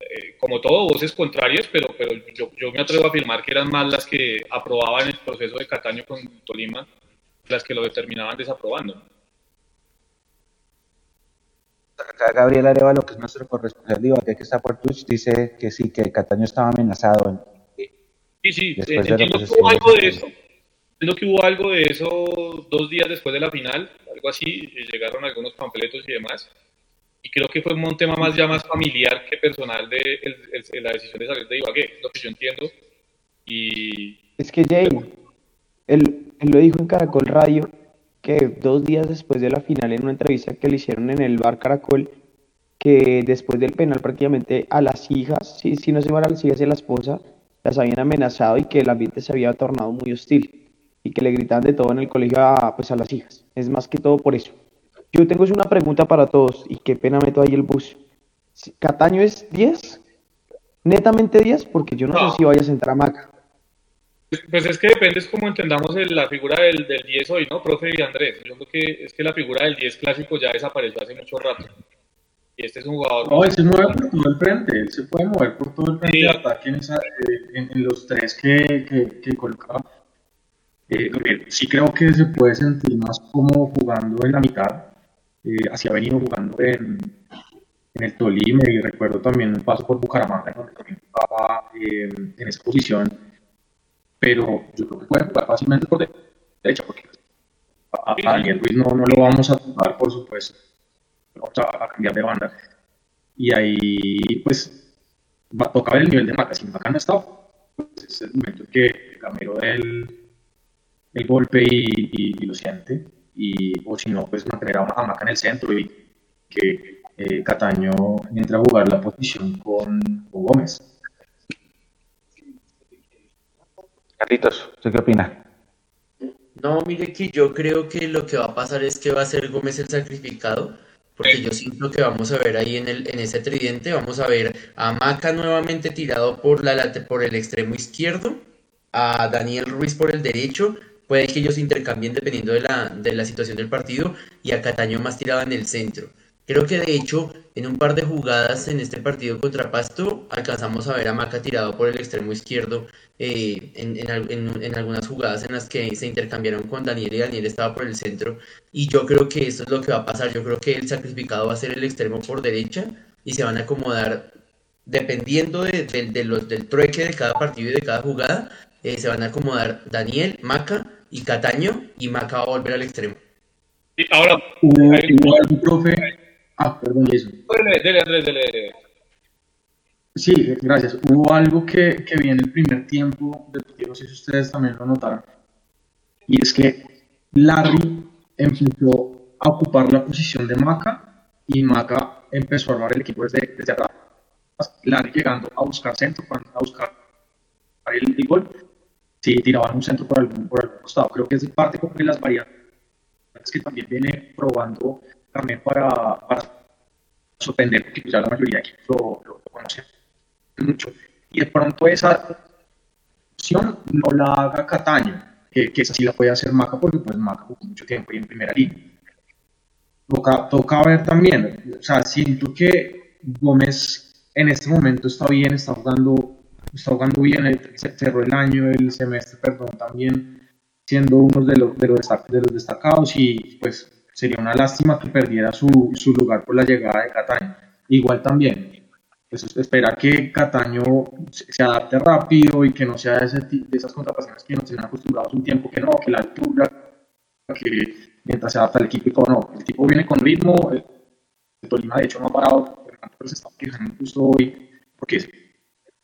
eh, como todo, voces contrarias, pero, pero yo, yo, me atrevo a afirmar que eran más las que aprobaban el proceso de Cataño con Tolima, las que lo determinaban desaprobando. Acá Gabriel Arevalo, que es nuestro corresponsal de que está por Twitch, dice que sí, que Cataño estaba amenazado. En, sí, sí, entiendo que hubo algo de eso. Entiendo que hubo algo de eso dos días después de la final, algo así, llegaron algunos panfletos y demás. Y creo que fue un tema más ya más familiar que personal de la decisión de salir de Ibagué, lo que yo entiendo. Y... Es que Jay, él, él lo dijo en Caracol Radio, que dos días después de la final, en una entrevista que le hicieron en el bar Caracol, que después del penal prácticamente a las hijas, si, si no se van a las hijas y a la esposa, las habían amenazado y que el ambiente se había tornado muy hostil y que le gritaban de todo en el colegio a, pues a las hijas. Es más que todo por eso. Yo tengo una pregunta para todos y qué pena meto ahí el bus. ¿Cataño es 10? ¿Netamente 10? Porque yo no, sé si vaya a entrar a Maca. Pues es que depende, es como entendamos la figura del, del 10 hoy, ¿no, profe y Andrés? Yo creo que es que la figura del 10 clásico ya desapareció hace mucho rato. Y este es un jugador. No, él se mueve por todo el frente, él se puede mover por todo el frente de ataque en, en, los tres que, que, que colocaba. Eh, sí creo que se puede sentir más como jugando en la mitad, eh, así ha venido jugando en, en, el Tolima y recuerdo también un paso por Bucaramanga donde también jugaba eh, en esa posición pero yo creo que puede jugar fácilmente por derecha porque a, Daniel Ruiz no, no, lo vamos a tocar por supuesto vamos a, cambiar de banda. Y ahí pues va a tocar el nivel de Maca. Si Maca no está pues es el momento en que Gamero el, el golpe y, y lo siente y, o si no, pues mantener a, Maca en el centro y que eh, Cataño entre a jugar la posición con, Gómez. Carlitos, ¿usted qué opina? No, mire que yo creo que lo que va a pasar es que va a ser Gómez el sacrificado, porque yo siento que vamos a ver ahí en, el, en ese tridente, vamos a ver a Maca nuevamente tirado por, la, por el extremo izquierdo, a Daniel Ruiz por el derecho, Puede que ellos intercambien dependiendo de la, de la situación del partido y a Cataño más tirado en el centro. Creo que de hecho en un par de jugadas en este partido contra Pasto alcanzamos a ver a Maca tirado por el extremo izquierdo eh, en, en, en, algunas jugadas en las que se intercambiaron con Daniel y Daniel estaba por el centro y yo creo que esto es lo que va a pasar. Yo creo que el sacrificado va a ser el extremo por derecha y se van a acomodar dependiendo de, de, los, del trueque de cada partido y de cada jugada. Eh, se van a acomodar Daniel, Maca y Cataño y Maca va a volver al extremo. Y ahora, hubo, algún profe. Ah, perdón, eso. Dele, Andrés, dele, Sí, gracias. Hubo algo que, que vi en el primer tiempo, no sé si ustedes también lo notaron, y es que Larry empezó a ocupar la posición de Maca y Maca empezó a armar el equipo desde, desde atrás. Larry llegando a buscar centro, a buscar el, el gol, si tiraban un centro por algún, por algún costado. Creo que es parte de las variantes que también viene probando también para, para sorprender, porque ya la mayoría de equipos lo, lo, conocen mucho. Y de pronto esa opción no la haga Cataño, que, que esa sí la puede hacer Maca, porque pues Maca jugó mucho tiempo ahí en primera línea. Toca, toca ver también, o sea, siento que Gómez en este momento está bien, está jugando está jugando bien, cerró el año, el semestre, perdón, también siendo uno de los, de los, de los destacados y pues sería una lástima que perdiera su, su lugar por la llegada de Cataño. Igual también, pues espera que Cataño se adapte rápido y que no sea de, ese, de esas contrataciones que nos tienen acostumbrados un tiempo, que no, que la altura, que mientras se adapta el equipo y todo, no, el equipo viene con ritmo, el, Tolima de hecho no ha parado, pero se está quejando justo hoy, porque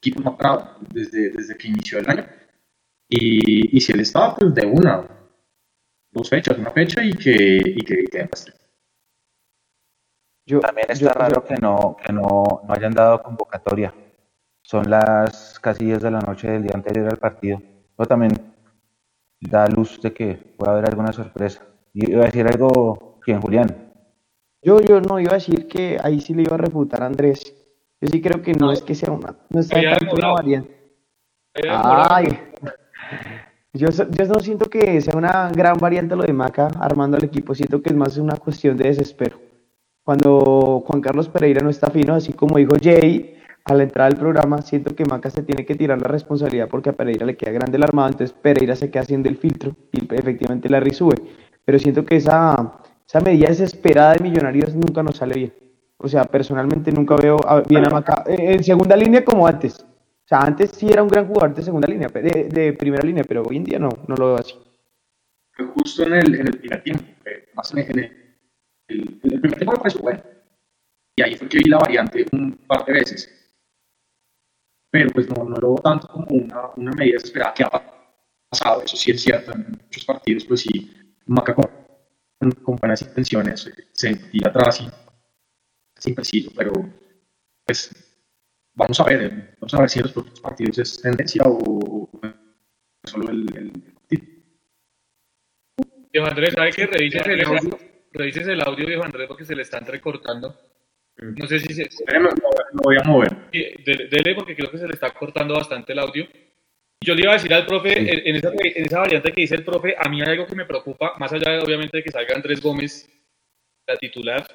equipo no ha desde, desde que inició el año. Y, y si él estaba, pues de una, dos fechas, una fecha y que, y que, demuestre. Yo, También está raro que, no, que no, no hayan dado convocatoria. Son las casi 10 de la noche del día anterior al partido. Pero también da luz de que puede haber alguna sorpresa. Y iba a decir algo, ¿quién, Julián? Yo, yo no iba a decir que ahí sí le iba a refutar a Andrés. Yo sí creo que no, es que sea una, no está tanto una variante. Ay, yo, yo no siento que sea una gran variante lo de Maca armando el equipo, siento que es más una cuestión de desespero. Cuando Juan Carlos Pereira no está fino, así como dijo Jay, a la entrada del programa, siento que Maca se tiene que tirar la responsabilidad porque a Pereira le queda grande el armado, entonces Pereira se queda haciendo el filtro y efectivamente la sube. Pero siento que esa, esa medida desesperada de Millonarios nunca nos sale bien. O sea, personalmente nunca veo bien a Maca en segunda línea como antes. O sea, antes sí era un gran jugador de segunda línea, de, de primera línea, pero hoy en día no, no lo veo así. Justo en el, en el primer tiempo, más en el, el, el primer tiempo me pareció bueno. Y ahí fue que vi la variante un par de veces pero pues no, no lo veo tanto como una, una medida desesperada que ha pasado, eso sí es cierto, en muchos partidos pues sí, Maca con, con buenas intenciones se tira atrás y es impreciso, pero pues vamos a ver, vamos a ver si en los próximos partidos es tendencia o, solo el, el, partido. Diego Andrés, ¿sabe que revises el audio? Revises el audio, Diego Andrés, porque se le están recortando. No sé si se... Espérame, lo voy a mover. Dele porque creo que se le está cortando bastante el audio. Yo le iba a decir al profe, en, esa, en, esa, variante que dice el profe, a mí hay algo que me preocupa, más allá de, obviamente de que salga Andrés Gómez, la titular,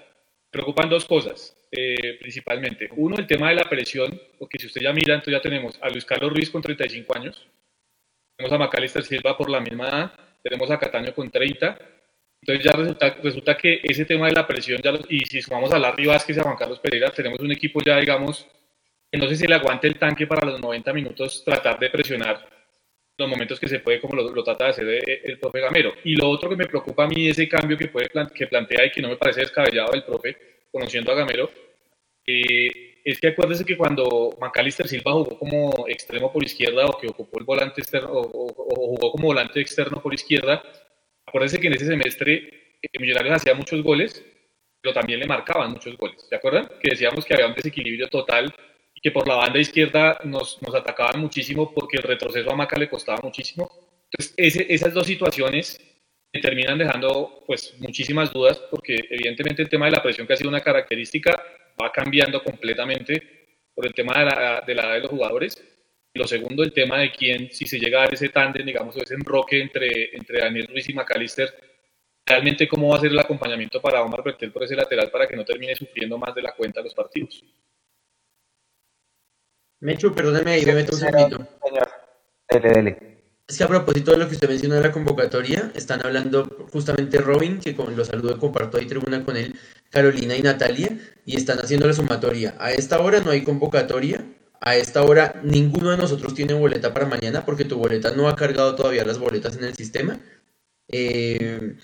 preocupan dos cosas, eh, principalmente. Uno, el tema de la presión, porque si usted ya mira, entonces ya tenemos a Luis Carlos Ruiz con 35 años, tenemos a Macalister Silva por la misma edad, tenemos a Cataño con 30, entonces ya resulta, resulta que ese tema de la presión, ya y si sumamos a Larry Vázquez y a Juan Carlos Pereira, tenemos un equipo ya, digamos, que no sé si le aguante el tanque para los 90 minutos tratar de presionar los momentos que se puede, como lo, trata de hacer el, profe Gamero. Y lo otro que me preocupa a mí, ese cambio que, puede, que plantea y que no me parece descabellado del profe, conociendo a Gamero, eh, es que acuérdese que cuando Macalister Silva jugó como extremo por izquierda o que ocupó el volante externo o, o jugó como volante externo por izquierda, Acuérdense que en ese semestre eh, Millonarios hacía muchos goles, pero también le marcaban muchos goles. ¿Se acuerdan? Que decíamos que había un desequilibrio total que por la banda izquierda nos, nos atacaban muchísimo porque el retroceso a Maca le costaba muchísimo. Entonces, esas dos situaciones me terminan dejando pues muchísimas dudas porque evidentemente el tema de la presión que ha sido una característica va cambiando completamente por el tema de la, edad de los jugadores lo segundo, el tema de quién, si se llega a ese tándem, digamos, ese enroque entre, entre Daniel Ruiz y McAllister, realmente cómo va a ser el acompañamiento para Omar Bertel por ese lateral para que no termine sufriendo más de la cuenta los partidos. Mechu, perdóneme ahí, me meto un segundito. Dele, dele. Es que a propósito de lo que usted mencionó de la convocatoria, están hablando justamente Robin, que con, lo saludo, comparto ahí tribuna con él, Carolina y Natalia, y están haciendo la sumatoria. A esta hora no hay convocatoria, a esta hora ninguno de nosotros tiene boleta para mañana porque tu boleta no ha cargado todavía las boletas en el sistema. Eh,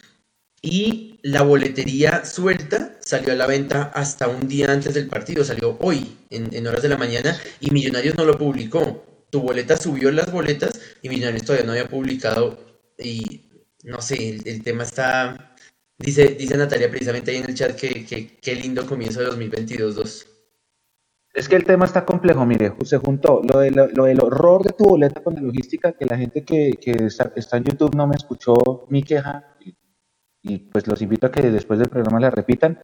y la boletería suelta salió a la venta hasta un día antes del partido, salió hoy en, horas de la mañana y Millonarios no lo publicó. Tu boleta subió las boletas y Millonarios todavía no había publicado y no sé, el, tema está... Dice, dice Natalia precisamente ahí en el chat que, qué lindo comienzo de 2022-2. Es que el tema está complejo, mire, se juntó lo, de, lo, del horror de tu boleta con la logística, que la gente que, está, en YouTube no me escuchó mi queja, y, pues los invito a que después del programa la repitan,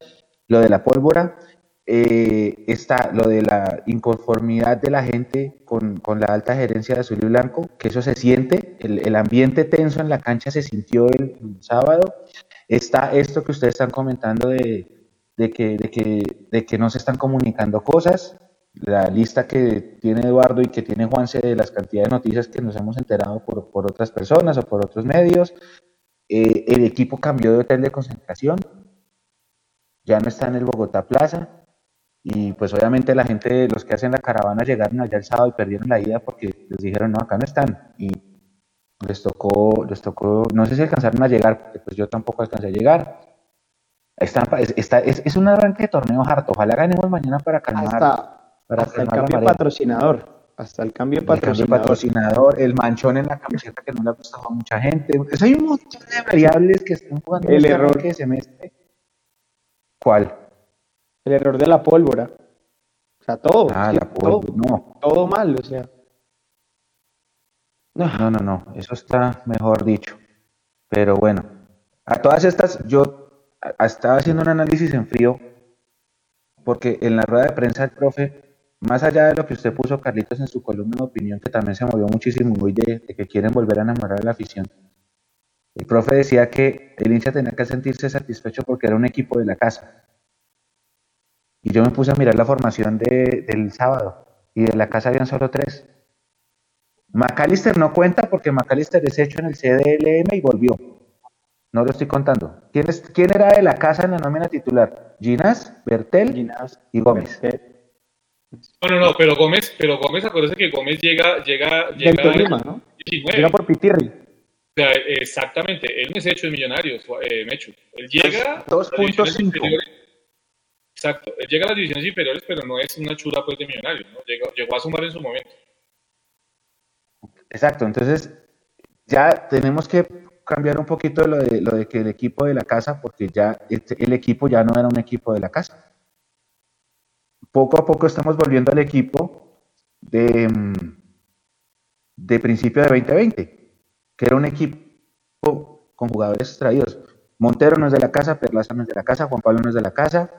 lo de la pólvora, eh, está lo de la inconformidad de la gente con, la alta gerencia de azul y blanco, que eso se siente, el, ambiente tenso en la cancha se sintió el, sábado, está esto que ustedes están comentando de, que, de, que, de que no se están comunicando cosas, la lista que tiene Eduardo y que tiene Juanse de las cantidades de noticias que nos hemos enterado por, por otras personas o por otros medios. Eh, el equipo cambió de hotel de concentración, ya no está en el Bogotá Plaza y pues obviamente la gente, los que hacen la caravana llegaron allá el sábado y perdieron la ida porque les dijeron no, acá no están y les tocó, les tocó, no sé si alcanzaron a llegar, porque pues yo tampoco alcancé a llegar. Está, es, es, un arranque de torneo harto, ojalá ganemos mañana para calmar. Hasta el cambio de patrocinador. Hasta el cambio de patrocinador. El, patrocinador, el manchón en la camiseta que no le ha gustado a mucha gente. hay un montón de variables que están jugando el este error que semestre. ¿Cuál? El error de la pólvora. O sea, todo. Ah, la pólvora, todo, no. Todo mal, o sea. No. no, no, no. Eso está mejor dicho. Pero bueno, a todas estas, yo estaba haciendo un análisis en frío, porque en la rueda de prensa el profe más allá de lo que usted puso, Carlitos, en su columna de opinión, que también se movió muchísimo hoy de, que quieren volver a enamorar a la afición, el profe decía que el hincha tenía que sentirse satisfecho porque era un equipo de la casa. Y yo me puse a mirar la formación del sábado. y de la casa habían solo tres. McAllister no cuenta porque McAllister es hecho en el CDLM y volvió. No lo estoy contando. ¿Quién, es, quién era de la casa en la nómina titular? Ginás, Bertel Ginás, y Gómez. No, no, no, pero Gómez, pero Gómez, acuérdese que Gómez llega, llega, Del llega Tolima, ¿no? 19. Llega por Pitirri. O sea, exactamente, él no es hecho en Millonarios, eh, Mechu. Él llega Dos a las divisiones puntos cinco. inferiores. Exacto, él llega a las divisiones inferiores, pero no es una chura pues de Millonarios, ¿no? Llegó, llegó a sumar en su momento. Exacto, entonces ya tenemos que cambiar un poquito lo de, lo de que el equipo de la casa, porque ya este- el equipo ya no era un equipo de la casa. Poco a poco estamos volviendo al equipo de, mm, principio de 2020, que era un equipo con jugadores extraídos. Montero no es de la casa, Perlaza no es de la casa, Juan Pablo no es de la casa,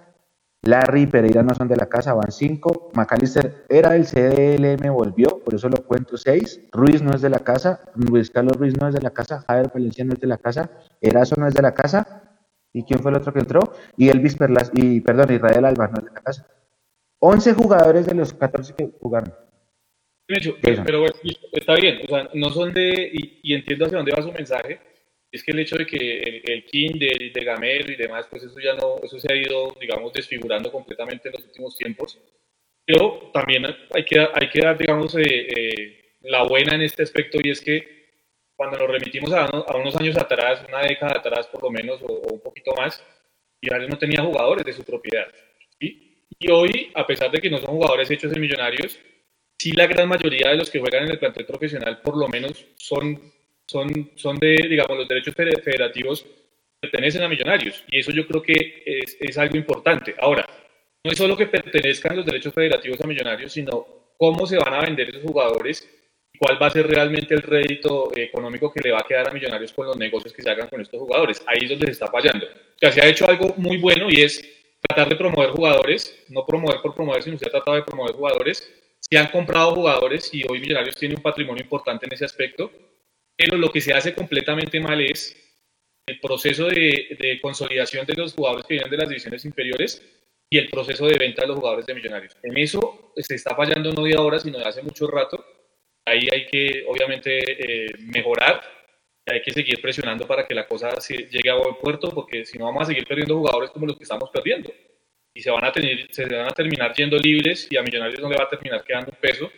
Larry y Pereira no son de la casa, van cinco. McAllister era del CDLM, volvió, por eso lo cuento seis. Ruiz no es de la casa, Luis Carlos Ruiz no es de la casa, Javier Valencia no es de la casa, Erazo no es de la casa. ¿Y quién fue el otro que entró? Y Elvis Perlas, y perdón, Israel Alba no es de la casa. 11 jugadores de los 14 que jugaron. Mechu, Eso. pero bueno, está bien, o sea, no son de, y, y entiendo hacia dónde va su mensaje, es que el hecho de que el, el King, de, de Gamero y demás, pues eso ya no, eso se ha ido, digamos, desfigurando completamente en los últimos tiempos, pero también hay que, hay que dar, digamos, eh, eh, la buena en este aspecto y es que cuando nos remitimos a, a unos años atrás, una década atrás por lo menos, o, o un poquito más, Millonarios no tenía jugadores de su propiedad. Y hoy, a pesar de que no son jugadores hechos en Millonarios, sí la gran mayoría de los que juegan en el plantel profesional por lo menos son, son, son de, digamos, los derechos fede- federativos pertenecen a Millonarios. Y eso yo creo que es, es algo importante. Ahora, no es solo que pertenezcan los derechos federativos a Millonarios, sino cómo se van a vender esos jugadores cuál va a ser realmente el rédito económico que le va a quedar a Millonarios con los negocios que se hagan con estos jugadores. Ahí es donde se está fallando. O sea, se ha hecho algo muy bueno y es tratar de promover jugadores, no promover por promover, sino se ha tratado de promover jugadores. Se han comprado jugadores y hoy Millonarios tiene un patrimonio importante en ese aspecto, pero lo que se hace completamente mal es el proceso de, de consolidación de los jugadores que vienen de las divisiones inferiores y el proceso de venta de los jugadores de Millonarios. En eso se está fallando no de ahora, sino de hace mucho rato. Ahí hay que, obviamente, eh, mejorar hay que seguir presionando para que la cosa llegue a buen puerto, porque si no vamos a seguir perdiendo jugadores como los que estamos perdiendo. Y se van a, tener, se van a terminar yendo libres y a Millonarios no le va a terminar quedando un peso.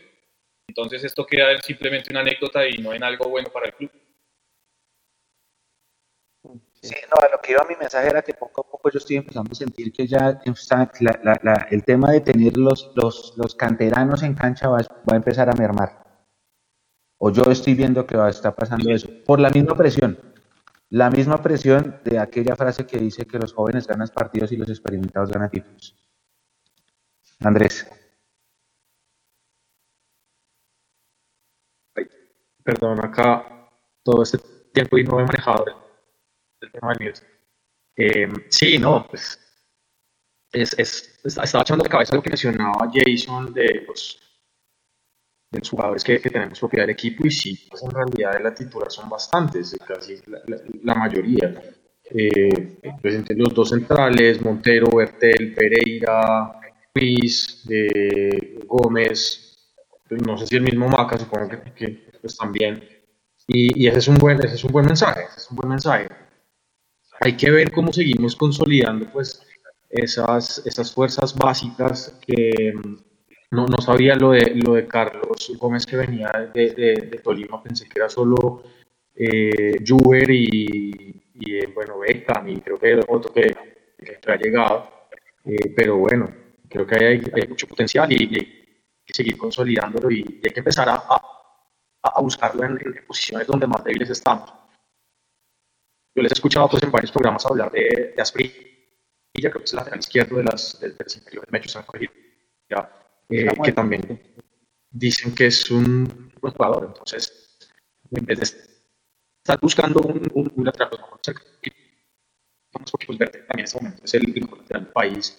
Entonces esto queda en simplemente una anécdota y no en algo bueno para el club. Sí, no, lo que iba mi mensaje era que poco a poco yo estoy empezando a sentir que ya la- la- el tema de tener los, los, canteranos en cancha va a empezar a mermar. O yo estoy viendo que estar pasando eso. Por la misma presión. La misma presión de aquella frase que dice que los jóvenes ganan partidos y los experimentados ganan títulos. Andrés. Perdón, acá todo este tiempo y no he manejado el, tema del mute. Eh, sí, no, pues es, es, es- estaba echando la cabeza lo que mencionaba Jason de los, de los jugadores que, que tenemos propiedad del equipo y sí, pues en realidad la titular son bastantes, casi la, la- la mayoría. Eh, pues entre los dos centrales, Montero, Bertel, Pereira, Ruiz, eh, Gómez, pues no sé si el mismo Maca, supongo que, que, pues también. Y, y ese es un buen, ese es un buen mensaje, ese es un buen mensaje. Hay que ver cómo seguimos consolidando pues esas, esas fuerzas básicas que no, no sabía lo de, lo de Carlos Gómez que venía de, de, de Tolima, pensé que era solo eh, Juber y, y, eh, bueno, Beckham y creo que otro que, que ha llegado, Eh, pero bueno, creo que hay, hay mucho potencial y, y hay que seguir consolidándolo y, hay que empezar a, a, a buscarlo en, en posiciones donde más débiles estamos. Yo les he escuchado pues, en varios programas hablar de, de Asprilla, creo que es el lateral izquierdo de las, del, del interior de ha corregido, ya, eh, que también dicen que es un buen jugador. Entonces, en vez de estar buscando un, un, un lateral, pues, Verde también en este momento es el mejor lateral del país,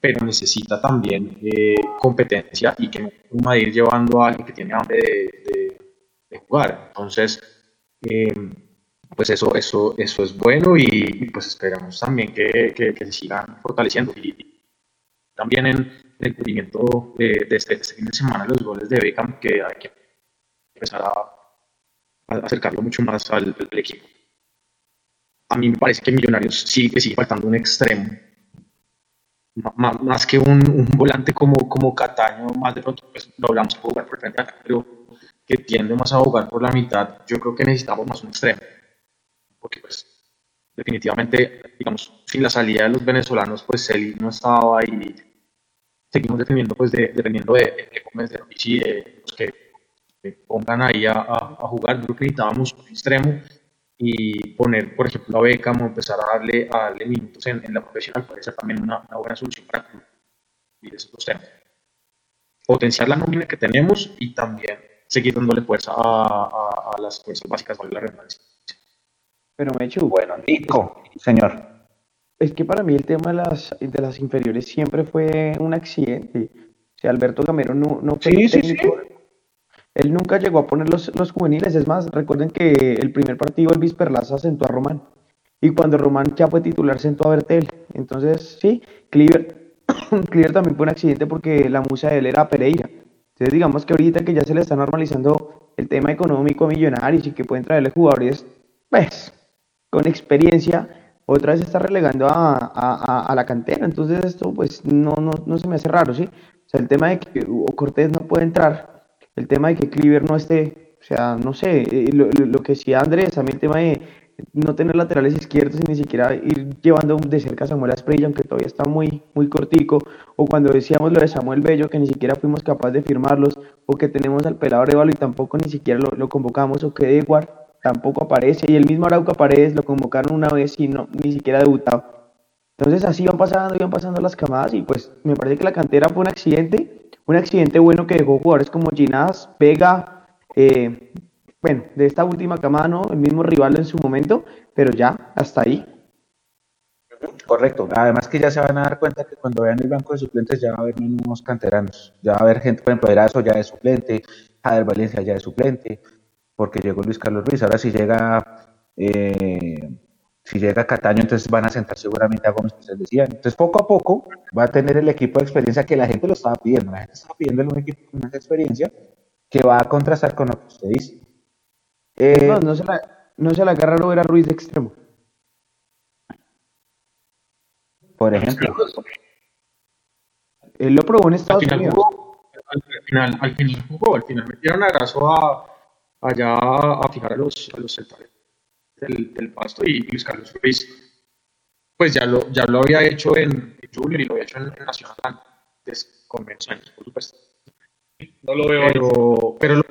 pero necesita también eh, competencia y que no va a ir llevando a alguien que tiene hambre de, de- de jugar. Entonces, eh, pues eso, eso, eso es bueno y, y, pues esperamos también que, que, que se sigan fortaleciendo. Y, y también en, el cubrimiento de, este, este, fin de semana los goles de Beckham, que hay que empezar a, acercarlo mucho más al, equipo. A mí me parece que Millonarios sigue, sigue faltando un extremo, más, que un, volante como, como Cataño, más de pronto pues, lo hablamos por jugar por frente, pero que tiende más a jugar por la mitad, yo creo que necesitamos más un extremo, porque pues definitivamente, digamos, sin la salida de los venezolanos, pues él no estaba ahí. Seguimos dependiendo, pues, de, dependiendo de, de, de, de los que pongan ahí a, a, jugar. Yo creo que necesitábamos un extremo y poner, por ejemplo, a Beckham o empezar a darle, a darle minutos en, en la profesional puede ser también una, buena solución para cubrir esos temas. Potenciar la nómina que tenemos y también seguir dándole fuerza a, a, las fuerzas básicas, de la redundancia. Pero me hecho Bueno, Nico, señor. Es que para mí el tema de las, de las inferiores siempre fue un accidente. O sea, Alberto Gamero no, no fue sí, técnico. Sí, Él nunca llegó a poner los, los, juveniles. Es más, recuerden que el primer partido Elvis Perlaza sentó a Román. Y cuando Román ya fue titular, sentó a Bertel. Entonces, sí, Cleaver, Cleaver también fue un accidente porque la musa de él era Pereira. Entonces, digamos que ahorita que ya se le está normalizando el tema económico a Millonarios y que pueden traerle jugadores, pues, con experiencia, otra vez está relegando a, la cantera. Entonces esto pues no, no, se me hace raro, ¿sí? O sea, el tema de que Cortés no puede entrar, el tema de que Cleaver no esté, o sea, no sé, eh, lo, lo que decía Andrés, a mí el tema de no tener laterales izquierdos y ni siquiera ir llevando de cerca a Samuel Asprilla, aunque todavía está muy, muy cortico, o cuando decíamos lo de Samuel Bello, que ni siquiera fuimos capaces de firmarlos, o que tenemos al pelado Arevalo y tampoco ni siquiera lo, lo convocamos, o que Edward tampoco aparece. Y el mismo Arauca Paredes lo convocaron una vez y no, ni siquiera debutado. Entonces así van pasando, iban pasando las camadas y pues me parece que la cantera fue un accidente, un accidente bueno que dejó jugadores como Ginás, Vega, eh, bueno, de esta última camada no, el mismo rival en su momento, pero ya, hasta ahí. Correcto, además que ya se van a dar cuenta que cuando vean el banco de suplentes ya va a haber unos canteranos, ya va a haber gente, por ejemplo, Erazo ya de suplente, Jader Valencia ya de suplente, porque llegó Luis Carlos Ruiz. Ahora si llega, eh, si llega Cataño, entonces van a sentar seguramente a Gómez, que ustedes decían. Entonces poco a poco va a tener el equipo de experiencia que la gente lo estaba pidiendo. La gente estaba pidiendo un equipo con más experiencia que va a contrastar con lo que usted dice. Eh, no, no, se la, no se la agarra lo era Ruiz de extremo. Por ejemplo. Él lo probó en Estados Unidos al final, al final jugó, al final metieron a Graso a, allá a fijar a los, a los del, del, pasto y Luis Carlos Ruiz pues ya lo, ya lo había hecho en, Junior y lo había hecho en, Nacional antes, con menos años, por supuesto. No lo veo pero, pero, lo,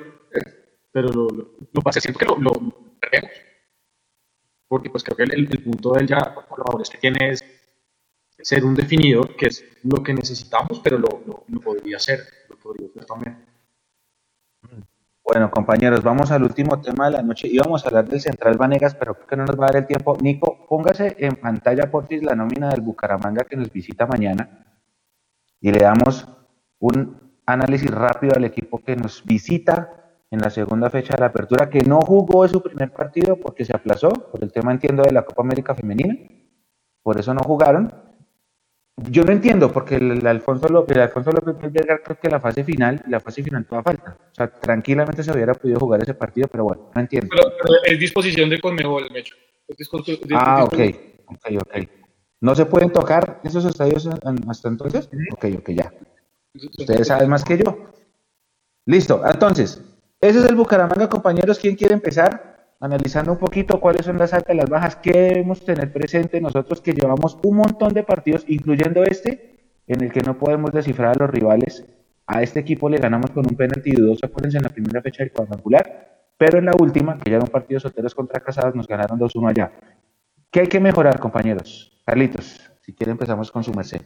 pero lo, lo, pasé, siento que lo, lo, perdemos. Porque pues creo que el, el punto de él ya, por los que tiene es ser un definidor, que es lo que necesitamos, pero lo, lo, podría hacer, lo podría hacer también. Bueno, compañeros, vamos al último tema de la noche. Íbamos a hablar del Central Vanegas, pero creo que no nos va a dar el tiempo. Nico, póngase en pantalla, Portis, la nómina del Bucaramanga que nos visita mañana y le damos un análisis rápido al equipo que nos visita en la segunda fecha de la apertura, que no jugó su primer partido porque se aplazó, por el tema, entiendo, de la Copa América Femenina. Por eso no jugaron yo no entiendo, porque el, Alfonso López, el Alfonso López creo que la fase final, la fase final toda falta. O sea, tranquilamente se hubiera podido jugar ese partido, pero bueno, no entiendo. Pero, es disposición de Conmebol, Mecho. ah, ok, ok, ok. ¿No se pueden tocar esos estadios hasta entonces? Ok, ok, ya. Ustedes saben más que yo. Listo, entonces, ese es el Bucaramanga, compañeros. ¿Quién quiere empezar? Analizando un poquito cuáles son las altas y las bajas, qué debemos tener presente nosotros que llevamos un montón de partidos, incluyendo este, en el que no podemos descifrar a los rivales. A este equipo le ganamos con un penalti dudoso, acuérdense, en la primera fecha del cuadrangular, pero en la última, que ya era un partido solteros contra casados, nos ganaron 2-1 allá. ¿Qué hay que mejorar, compañeros? Carlitos, si quiere empezamos con su merced.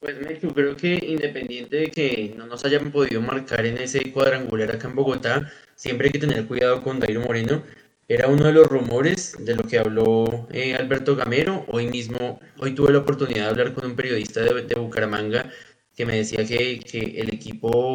Pues yo creo que independiente de que no nos hayan podido marcar en ese cuadrangular acá en Bogotá, siempre hay que tener cuidado con Dairo Moreno. Era uno de los rumores de lo que habló eh, Alberto Gamero. Hoy mismo, hoy tuve la oportunidad de hablar con un periodista de, Bucaramanga que me decía que, que, el equipo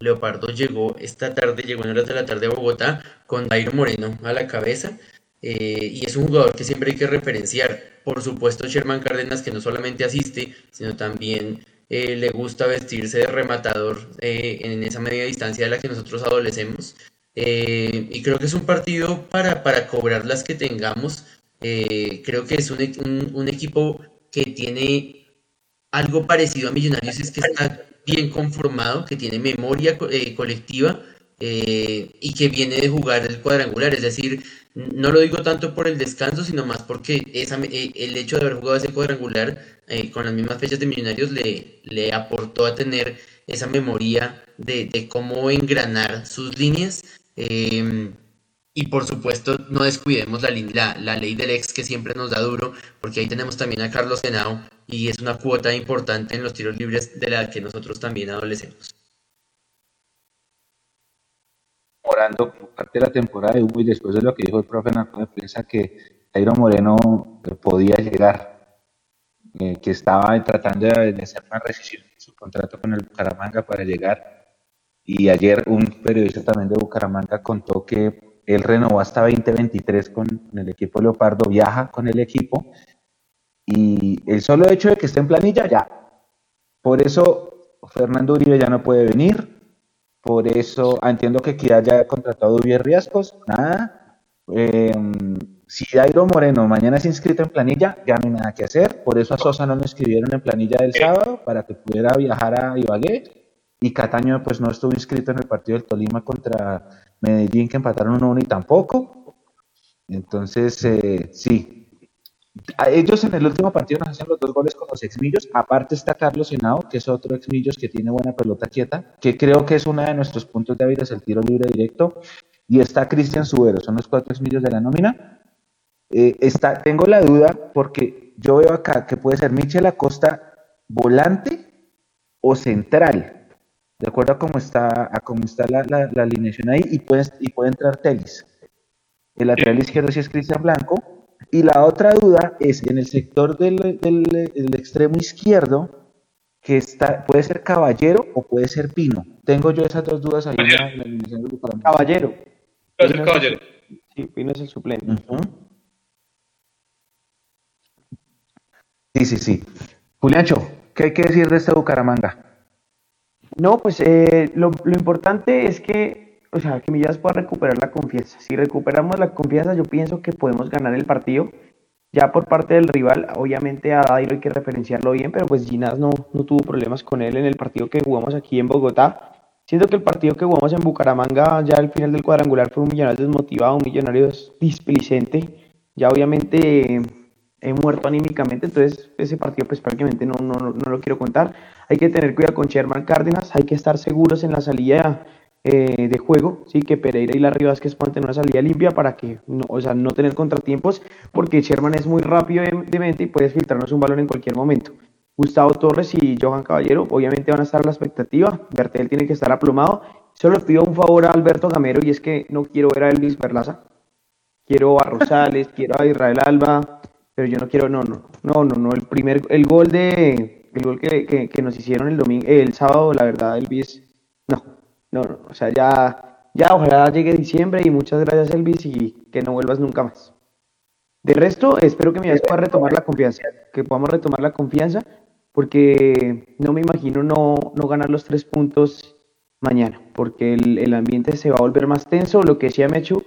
Leopardo llegó esta tarde, llegó en horas de la tarde a Bogotá con Dairo Moreno a la cabeza. Eh, y es un jugador que siempre hay que referenciar. Por supuesto, Sherman Cárdenas, que no solamente asiste, sino también eh, le gusta vestirse de rematador eh, en esa media distancia de la que nosotros adolecemos. Y creo que es un partido para, para cobrar las que tengamos. creo que es un, un, equipo que tiene algo parecido a Millonarios, es que está bien conformado, que tiene memoria colectiva y que viene de jugar el cuadrangular. Es decir, no lo digo tanto por el descanso, sino más porque esa, el hecho de haber jugado ese cuadrangular eh, con las mismas fechas de Millonarios le, le aportó a tener esa memoria de, de cómo engranar sus líneas. Em, y por supuesto, no descuidemos la, la, la, ley del ex que siempre nos da duro, porque ahí tenemos también a Carlos Senao y es una cuota importante en los tiros libres de la que nosotros también adolecemos. Orando parte de la temporada de Hugo y después de lo que dijo el profe en la prensa que Jairo Moreno podía llegar eh, que estaba tratando de, hacer una rescisión de su contrato con el Bucaramanga para llegar. Y ayer un periodista también de Bucaramanga contó que él renovó hasta 2023 con, el equipo Leopardo, viaja con el equipo y el solo hecho de que esté en planilla ya. Por eso Fernando Uribe ya no puede venir, por eso ah, entiendo que ya haya contratado a Riascos, nada. Eh, si Dairo Moreno mañana es inscrito en planilla, ya no hay nada que hacer. Por eso a Sosa no lo inscribieron en planilla del sábado para que pudiera viajar a Ibagué. Y Cataño pues no estuvo inscrito en el partido del Tolima contra Medellín que empataron 1-1 y tampoco. Entonces, eh, sí. A ellos en el último partido nos hacen los dos goles con los exmillos. Aparte está Carlos Senado, que es otro exmillos que tiene buena pelota quieta, que creo que es uno de nuestros puntos de es el tiro libre directo. Y está Cristian Subero, son los cuatro exmillos de la nómina. Eh, está, tengo la duda porque yo veo acá que puede ser Michel Acosta volante o central, de acuerdo a cómo está, a cómo está la, la, alineación ahí, y puede, y puede entrar Telis. El lateral izquierdo sí es Cristian Blanco. Y la otra duda es en el sector del, del, extremo izquierdo, que está, puede ser Caballero o puede ser Pino. Tengo yo esas dos dudas ahí en la, alineación del Caballero. Caballero. Sí, Pino es el suplente. Sí, sí, sí. Juliancho, ¿qué hay que decir de este Bucaramanga? No, pues eh, lo, importante es que, o sea, que Millas pueda recuperar la confianza. Si recuperamos la confianza, yo pienso que podemos ganar el partido. Ya por parte del rival, obviamente a Dairo hay que referenciarlo bien, pero pues Ginás no, no tuvo problemas con él en el partido que jugamos aquí en Bogotá. Siento que el partido que jugamos en Bucaramanga, ya al final del cuadrangular, fue un millonario desmotivado, un millonario displicente. Ya obviamente he muerto anímicamente, entonces ese partido pues prácticamente no, no, no, lo quiero contar. Hay que tener cuidado con Sherman Cárdenas, hay que estar seguros en la salida eh, de juego, sí, que Pereira y la Vázquez puedan tener una salida limpia para que, no, o sea, no tener contratiempos, porque Sherman es muy rápido de, mente y puede filtrarnos un balón en cualquier momento. Gustavo Torres y Johan Caballero obviamente van a estar a la expectativa, Bertel tiene que estar aplomado. Solo pido un favor a Alberto Gamero y es que no quiero ver a Elvis Perlaza, quiero a Rosales, quiero a Israel Alba, pero yo no quiero, no, no, no, no, no, el primer, el gol de, el gol que, que, nos hicieron el domingo, el sábado, la verdad, Elvis, no, no, o sea, ya, ya, ojalá llegue diciembre y muchas gracias Elvis y que no vuelvas nunca más. De resto, espero que me pueda retomar la confianza, que podamos retomar la confianza, porque no me imagino no, no ganar los tres puntos mañana, porque el, el, ambiente se va a volver más tenso, lo que decía Mechu,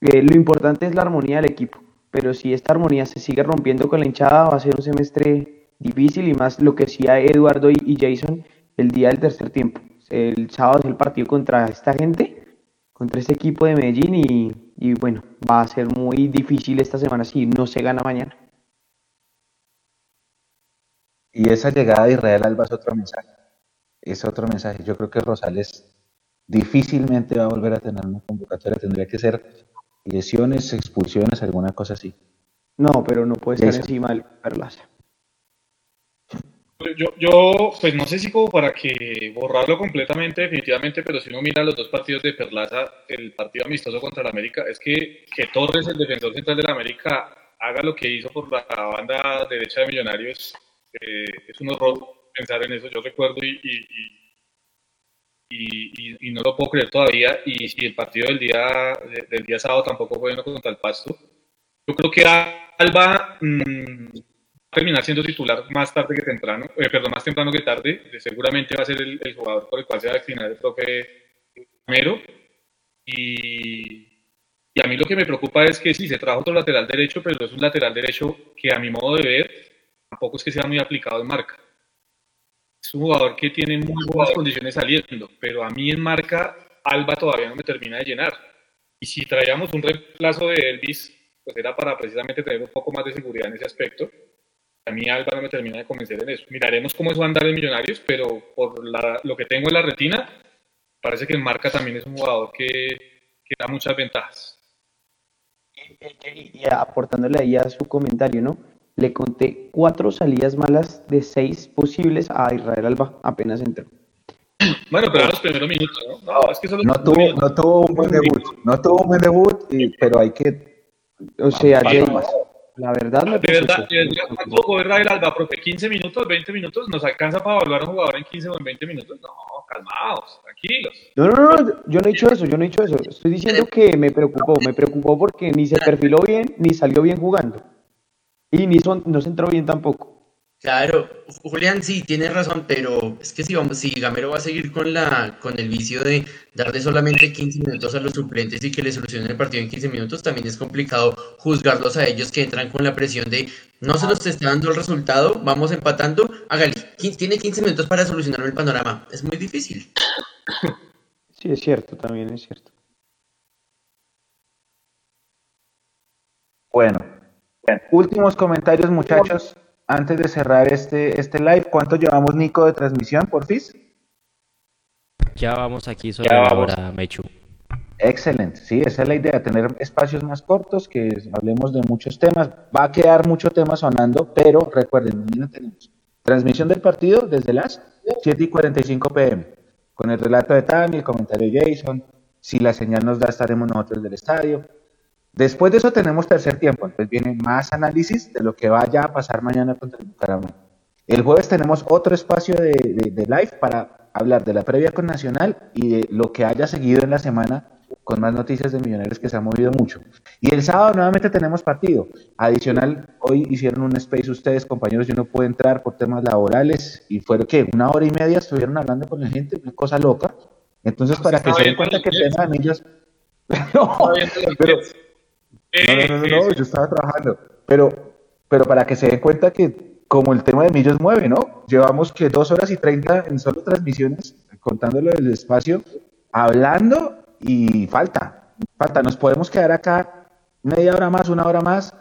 eh, lo importante es la armonía del equipo pero si esta armonía se sigue rompiendo con la hinchada, va a ser un semestre difícil y más lo que decía Eduardo y, Jason el día del tercer tiempo. El sábado es el partido contra esta gente, contra este equipo de Medellín y, y bueno, va a ser muy difícil esta semana si no se gana mañana. Y esa llegada de Israel Alba es otro mensaje. Es otro mensaje. Yo creo que Rosales difícilmente va a volver a tener una convocatoria. Tendría que ser lesiones, expulsiones, alguna cosa así. No, pero no puede estar encima del Perlaza. Yo, yo, pues no sé si como para que borrarlo completamente, definitivamente, pero si uno mira los dos partidos de Perlaza, el partido amistoso contra el América, es que, que Torres, el defensor central del América, haga lo que hizo por la banda derecha de Millonarios, eh, es un horror pensar en eso. Yo recuerdo y y, no lo puedo creer todavía. Y si el partido del día, del día sábado tampoco fue bueno contra el Pasto, yo creo que Alba, mm, terminar siendo titular más tarde que temprano, eh, perdón, más temprano que tarde. Seguramente va a ser el, jugador por el cual se va a destinar el profe primero. Y, y a mí lo que me preocupa es que sí, se trajo otro lateral derecho, pero es un lateral derecho que a mi modo de ver tampoco es que sea muy aplicado en marca. Es un jugador que tiene muy buenas condiciones saliendo, pero a mí en marca Alba todavía no me termina de llenar. Y si traíamos un reemplazo de Elvis, pues era para precisamente tener un poco más de seguridad en ese aspecto. A mí Alba no me termina de convencer en eso. Miraremos cómo es su andar de Millonarios, pero por lo que tengo en la retina, parece que en marca también es un jugador que, que da muchas ventajas. Y, aportándole ahí a su comentario, ¿no? Le conté cuatro salidas malas de seis posibles a Israel Alba apenas entró. Bueno, pero en los primeros minutos, ¿no? No, es que solo no, tuvo, no tuvo un buen debut, no tuvo un buen debut, pero hay que... O sea, la verdad me De verdad, ¿cuánto jugó Israel Alba, profe? ¿15 minutos, 20 minutos? ¿Nos alcanza para evaluar a un jugador en 15 o en 20 minutos? No, calmados, tranquilos. No, no, no, yo no he dicho eso, yo no he dicho eso. Estoy diciendo que me preocupó, me preocupó porque ni se perfiló bien, ni salió bien jugando. Y ni son, no se entró bien tampoco. Claro, Julián sí tiene razón, pero es que si vamos, si Gamero va a seguir con la, con el vicio de darle solamente 15 minutos a los suplentes y que le solucionen el partido en 15 minutos, también es complicado juzgarlos a ellos que entran con la presión de no se nos está dando el resultado, vamos empatando, hágale, tiene 15 minutos para solucionar el panorama, es muy difícil. Sí, es cierto, también es cierto. Bueno, bueno últimos comentarios muchachos antes de cerrar este, este live, ¿cuánto llevamos, Nico, de transmisión, por FIS? Ya vamos aquí sobre la hora, Mechu. Excelente, sí, esa es la idea, tener espacios más cortos, que hablemos de muchos temas. Va a quedar mucho tema sonando, pero recuerden, mañana tenemos transmisión del partido desde las 7 y 45 pm, con el relato de Tami, el comentario de Jason. Si la señal nos da, estaremos nosotros del estadio. Después de eso tenemos tercer tiempo, entonces viene más análisis de lo que vaya a pasar mañana contra el Bucaramanga. El jueves tenemos otro espacio de, live para hablar de la previa con Nacional y de lo que haya seguido en la semana con más noticias de Millonarios que se ha movido mucho. Y el sábado nuevamente tenemos partido. Adicional, hoy hicieron un space ustedes, compañeros, yo no puedo entrar por temas laborales y fueron que una hora y media estuvieron hablando con la gente, una cosa loca. Entonces, para que se den cuenta que el tema de ellos... no, pero no, no, no, yo estaba trabajando. Pero, pero para que se den cuenta que como el tema de Millos mueve, ¿no? Llevamos que dos horas y treinta en solo transmisiones, contándolo del espacio, hablando y falta, falta. Nos podemos quedar acá media hora más, una hora más,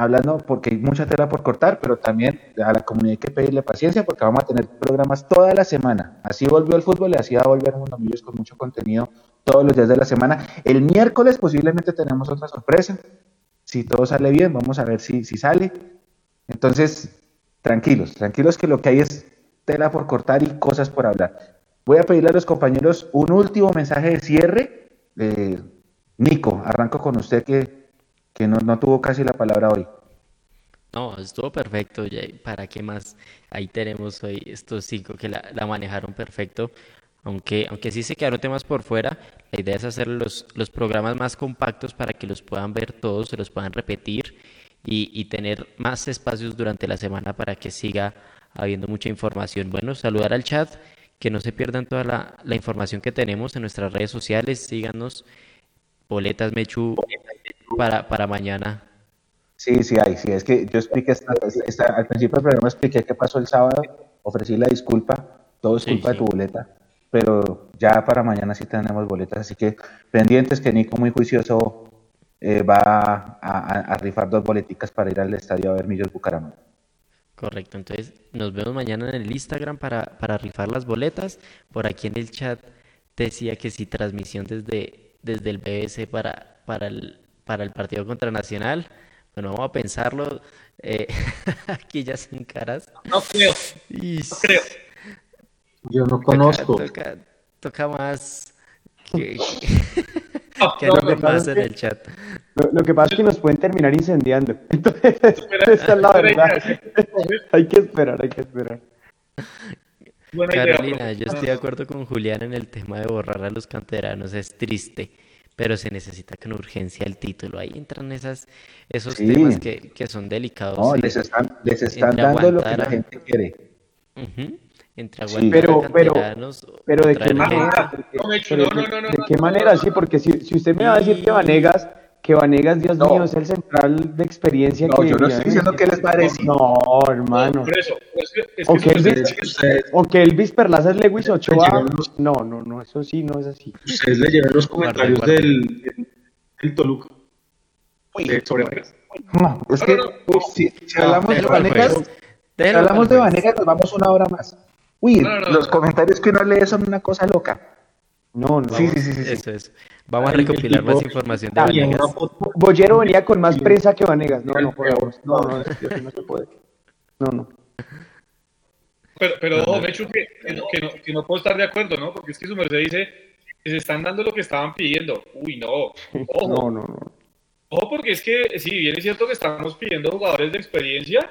hablando porque hay mucha tela por cortar, pero también a la comunidad hay que pedirle paciencia porque vamos a tener programas toda la semana. Así volvió el fútbol y así va a volver Mundo Millos con mucho contenido todos los días de la semana. El miércoles posiblemente tenemos otra sorpresa. Si todo sale bien, vamos a ver si, si sale. Entonces, tranquilos, tranquilos que lo que hay es tela por cortar y cosas por hablar. Voy a pedirle a los compañeros un último mensaje de cierre. Nico, arranco con usted que, que no, no, tuvo casi la palabra hoy. No, estuvo perfecto. ¿Para qué más? Ahí tenemos hoy estos cinco que la, la manejaron perfecto. Aunque, aunque sí se quedaron temas por fuera, la idea es hacer los, los programas más compactos para que los puedan ver todos, se los puedan repetir y, y tener más espacios durante la semana para que siga habiendo mucha información. Bueno, saludar al chat, que no se pierdan toda la, la información que tenemos en nuestras redes sociales, síganos, boletas Mechu para, para mañana. Sí, sí hay, sí, es que yo expliqué, al principio del programa expliqué qué pasó el sábado, ofrecí la disculpa, todo es culpa de tu boleta pero ya para mañana sí tenemos boletas, así que pendientes que Nico muy juicioso eh, va a, rifar dos boleticas para ir al estadio a ver Millos Bucaramanga. Correcto, entonces nos vemos mañana en el Instagram para, para rifar las boletas. Por aquí en el chat decía que si transmisión desde, desde el BS para, para, el, para el partido contra Nacional. Bueno, vamos a pensarlo. Eh, aquí ya sin caras. No creo. No creo. Yo no conozco. Toca, más que, que no, me pasa en el chat. Lo, que pasa es que nos pueden terminar incendiando. Entonces, esa es la verdad. hay que esperar, hay que esperar. Carolina, yo estoy de acuerdo con Julián en el tema de borrar a los canteranos. Es triste, pero se necesita con urgencia el título. Ahí entran esas, esos temas que, que son delicados. No, les están, les están dando lo que la gente quiere. Entre sí, pero, pero, pero de qué manera, de qué manera, sí, porque si, si usted me va a decir que Vanegas que Vanegas, Dios mío, es el central de experiencia no, yo no estoy diciendo que les parece. No, hermano. o, que Elvis, o que Elvis Perlaza es Lewis Ochoa. No, no, no, eso sí, no es así. Ustedes le lleven los comentarios del, del, Toluca. sobre Vanegas. No, es que si, hablamos de Vanegas, si hablamos de Vanegas, nos vamos una hora más. Uy, los comentarios que uno lee son una cosa loca. No, no. Sí, sí, sí, sí. Eso es. Vamos a recopilar más información de Vanegas. Bollero venía con más prensa que Vanegas. No, no, No, no, no se puede. No, no. Pero, pero ojo, Mechu, que, que, no, que no puedo estar de acuerdo, ¿no? Porque es que su merced dice que se están dando lo que estaban pidiendo. Uy, no. Ojo. No, no, no. Ojo, porque es que, sí, bien es cierto que estamos pidiendo jugadores de experiencia,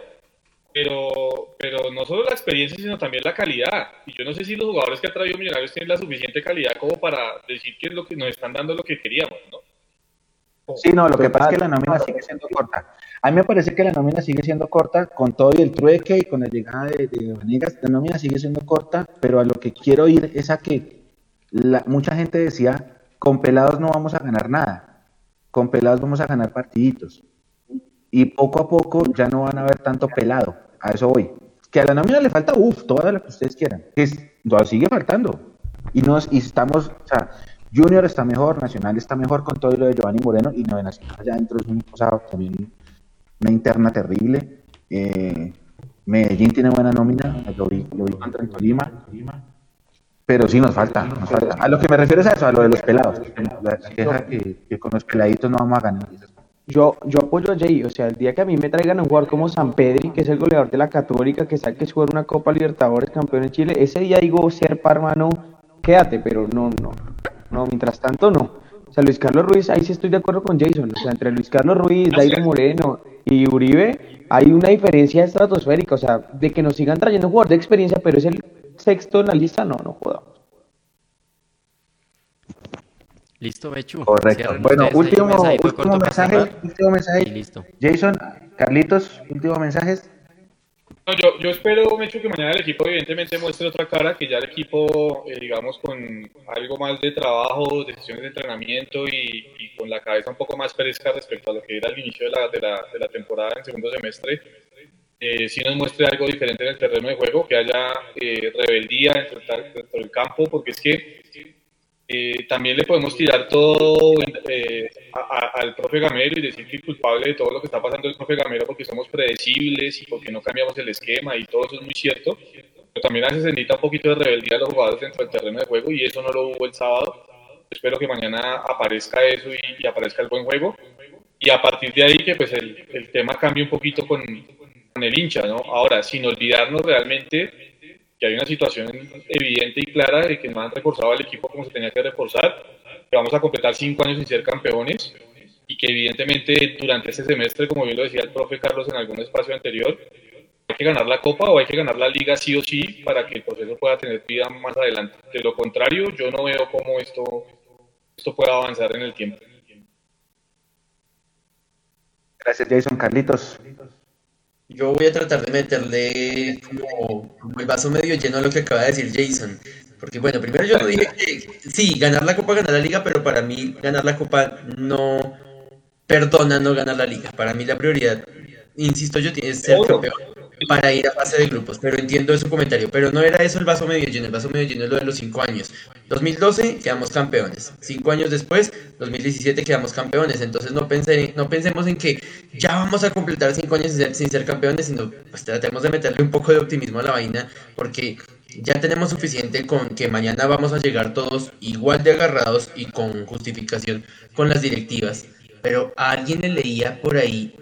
pero, pero no solo la experiencia, sino también la calidad. Y yo no sé si los jugadores que ha traído Millonarios tienen la suficiente calidad como para decir que es lo que nos están dando lo que queríamos, ¿no? Sí, no, lo que pasa es que la nómina sigue siendo corta. A mí me parece que la nómina sigue siendo corta con todo y el trueque y con la llegada de, de La nómina sigue siendo corta, pero a lo que quiero ir es a que la, mucha gente decía, con pelados no vamos a ganar nada, con pelados vamos a ganar partiditos y poco a poco ya no van a ver tanto pelado. A eso voy. Que a la nómina le falta, uff, toda lo que ustedes quieran. Que sigue faltando. Y, nos, y estamos, o sea, Junior está mejor, Nacional está mejor con todo lo de Giovanni Moreno y de Nacional allá adentro es un, o sea, también una interna terrible. Eh, Medellín tiene buena nómina, lo vi, lo vi contra el Tolima. Pero sí nos falta, nos falta. A lo que me refiero es a eso, a lo de los pelados. La, queja que, que, con los peladitos no vamos a ganar yo, yo apoyo a Jay, o sea, el día que a mí me traigan a un jugador como San Pedri, que es el goleador de la Católica, que sabe que es jugar una Copa Libertadores, campeón en Chile, ese día digo, ser parmano, quédate, pero no, no, no, mientras tanto no. O sea, Luis Carlos Ruiz, ahí sí estoy de acuerdo con Jason, o sea, entre Luis Carlos Ruiz, Dairo Moreno y Uribe, hay una diferencia estratosférica, o sea, de que nos sigan trayendo un jugador de experiencia, pero es el sexto en la lista, no, no jodamos. Listo, Mechu. Correcto. Bueno, último, último mensaje, último mensaje. listo. Jason, Carlitos, último mensajes. No, yo, yo, espero, Mechu, que mañana el equipo evidentemente muestre otra cara, que ya el equipo, eh, digamos, con algo más de trabajo, de sesiones de entrenamiento y, con la cabeza un poco más fresca respecto a lo que era el inicio de la, de la, de la temporada en segundo semestre, eh, si nos muestre algo diferente en el terreno de juego, que haya eh, rebeldía dentro, dentro del campo, porque es que eh, también le podemos tirar todo eh, al profe Gamero y decir que es culpable de todo lo que está pasando el profe Gamero porque somos predecibles y porque no cambiamos el esquema y todo eso es muy cierto. Pero también se necesita un poquito de rebeldía a los jugadores dentro del terreno de juego y eso no lo hubo el sábado. Espero que mañana aparezca eso y, aparezca el buen juego. Y a partir de ahí que pues el, el tema cambie un poquito con, con el hincha, ¿no? Ahora, sin olvidarnos realmente que hay una situación evidente y clara de que no han reforzado al equipo como se tenía que reforzar, que vamos a completar cinco años sin ser campeones y que evidentemente durante ese semestre, como bien lo decía el profe Carlos en algún espacio anterior, hay que ganar la Copa o hay que ganar la Liga sí o sí para que el proceso pueda tener vida más adelante. De lo contrario, yo no veo cómo esto, esto pueda avanzar en el tiempo. Gracias, Jason. Carlitos. Yo voy a tratar de meterle como, el vaso medio lleno a lo que acaba de decir Jason. Porque bueno, primero yo dije que sí, ganar la Copa, ganar la Liga, pero para mí ganar la Copa no perdona no ganar la Liga. Para mí la prioridad, insisto yo, tiene que ser campeón para ir a fase de grupos, pero entiendo su comentario. Pero no era eso el vaso medio lleno, el vaso medio lleno es lo de los cinco años. 2012 quedamos campeones, cinco años después, 2017 quedamos campeones. Entonces no, pensé, no pensemos en que ya vamos a completar cinco años sin ser, campeones, sino pues tratemos de meterle un poco de optimismo a la vaina, porque ya tenemos suficiente con que mañana vamos a llegar todos igual de agarrados y con justificación con las directivas. Pero a alguien le leía por ahí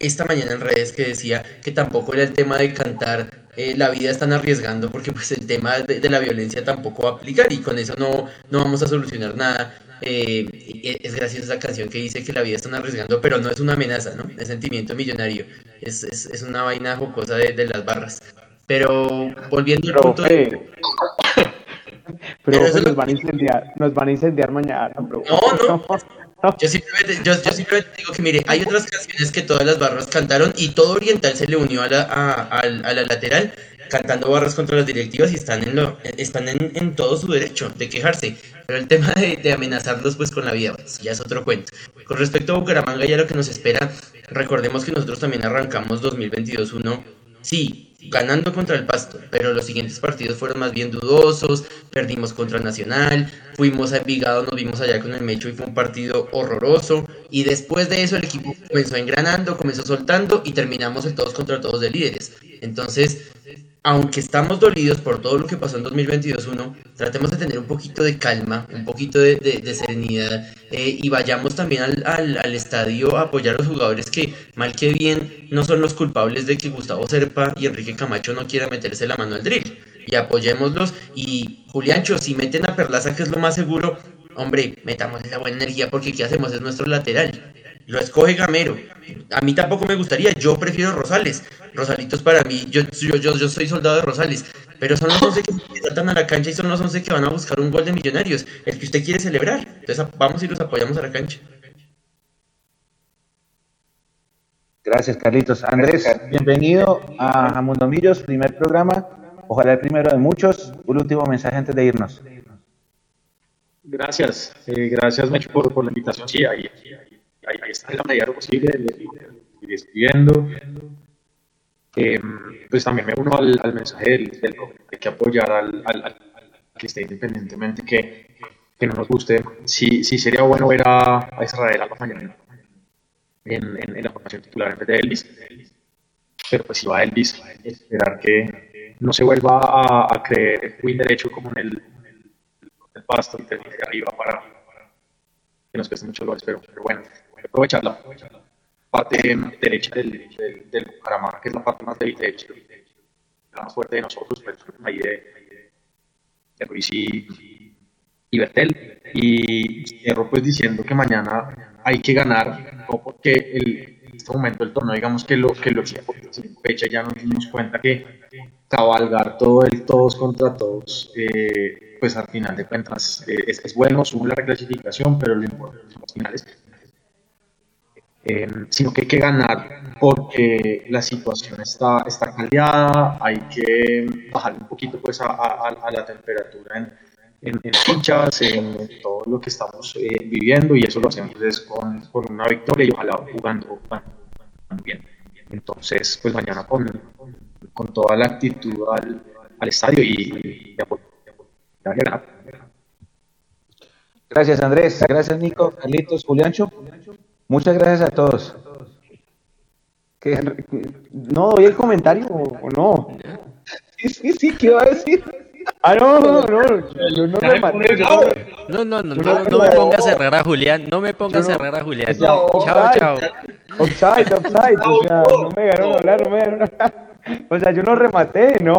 esta mañana en redes que decía que tampoco era el tema de cantar eh, la vida están arriesgando porque pues el tema de, la violencia tampoco va a aplicar y con eso no, no vamos a solucionar nada. Eh, es graciosa esa canción que dice que la vida están arriesgando, pero no es una amenaza, ¿no? Es sentimiento millonario, es, es, es una vaina jocosa de, de, las barras. Pero volviendo al punto Pero Pero eso es nos lo van a incendiar, nos van a incendiar mañana, bro. No, no. Yo simplemente, yo, simplemente digo que, mire, hay otras canciones que todas las barras cantaron y todo Oriental se le unió a la, a, a- a la lateral cantando barras contra las directivas y están en lo, están en, en todo su derecho de quejarse. Pero el tema de, de amenazarlos pues con la vida, pues, ya es otro cuento. Con respecto a Bucaramanga y a lo que nos espera, recordemos que nosotros también arrancamos 2022-1, sí, ganando contra el Pasto, pero los siguientes partidos fueron más bien dudosos, perdimos contra Nacional, fuimos a Envigado, nos vimos allá con el Mecho y fue un partido horroroso, y después de eso el equipo comenzó engranando, comenzó soltando y terminamos el todos contra todos de líderes. Entonces, aunque estamos dolidos por todo lo que pasó en 2022-1, tratemos de tener un poquito de calma, un poquito de serenidad eh, y vayamos también al, al- al estadio a apoyar a los jugadores que, mal que bien, no son los culpables de que Gustavo Serpa y Enrique Camacho no quieran meterse la mano al drill. Y apoyémoslos. Y Juliancho, si meten a Perlaza, que es lo más seguro, hombre, metamos esa buena energía porque ¿qué hacemos? Es nuestro lateral. Lo escoge Gamero. A mí tampoco me gustaría, yo prefiero Rosales. Rosalitos para mí, yo, yo, yo, yo soy soldado de Rosales, pero son los 11 que saltan a la cancha y son los 11 que van a buscar un gol de millonarios, el que usted quiere celebrar. Entonces vamos y los apoyamos a la cancha. Gracias, Carlitos. Andrés, bienvenido a, a Mundomillos, primer programa. Ojalá el primero de muchos. Un último mensaje antes de irnos. Gracias, eh, gracias Mecho por, por la invitación. Sí, ahí, ahí, ahí, ahí está en la medida de lo posible, le- le- le escribiendo. Eh, pues también me uno al, al mensaje del, del hay que apoyar al, al, al- que esté independientemente que, que no nos guste. Sí, sí sería bueno ver a, a Israel a la mañana en, en, en la formación titular en vez de Elvis. Pero pues si va Elvis, esperar que no se vuelva a, a creer win derecho como en el, en el, el pasto y termine arriba para, que nos cueste mucho goles. Pero, pero bueno, que aprovechar la parte derecha del, del, del Bucaramanga, que es la parte más débil de hecho, la más fuerte de nosotros, pues ahí de, de Ruiz y, y Bertel. Y cierro pues diciendo que mañana hay que ganar, no porque el, en este momento del torneo, digamos que lo que lo fecha ya nos dimos cuenta que cabalgar todo el todos contra todos, eh, pues al final de cuentas eh, es, es bueno, sube la reclasificación, pero lo importante son las finales. Eh, sino que hay que ganar porque la situación está, está caldeada, hay que bajar un poquito pues a, la temperatura en, en, en fichas, en todo lo que estamos eh, viviendo y eso lo hacemos es con, con una victoria y ojalá jugando, jugando bien. Entonces, pues mañana con, con toda la actitud al, al estadio y, y apoyar a ganar. Gracias, Andrés. Gracias, Nico, Carlitos, Juliancho. Muchas gracias a todos. ¿Qué? ¿No doy el comentario o, no? Sí, sí, sí, ¿qué iba a decir? Ah, no, no, no, yo no me maté. no- No, no, no, no, no- no me ponga a cerrar a Julián, no me ponga a cerrar a Julián. Chao, chao. Offside, offside, o sea, no me dejaron hablar, no me dejaron hablar. O sea, yo no rematé, no,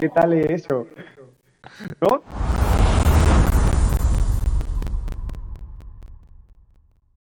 ¿qué tal eso? ¿No?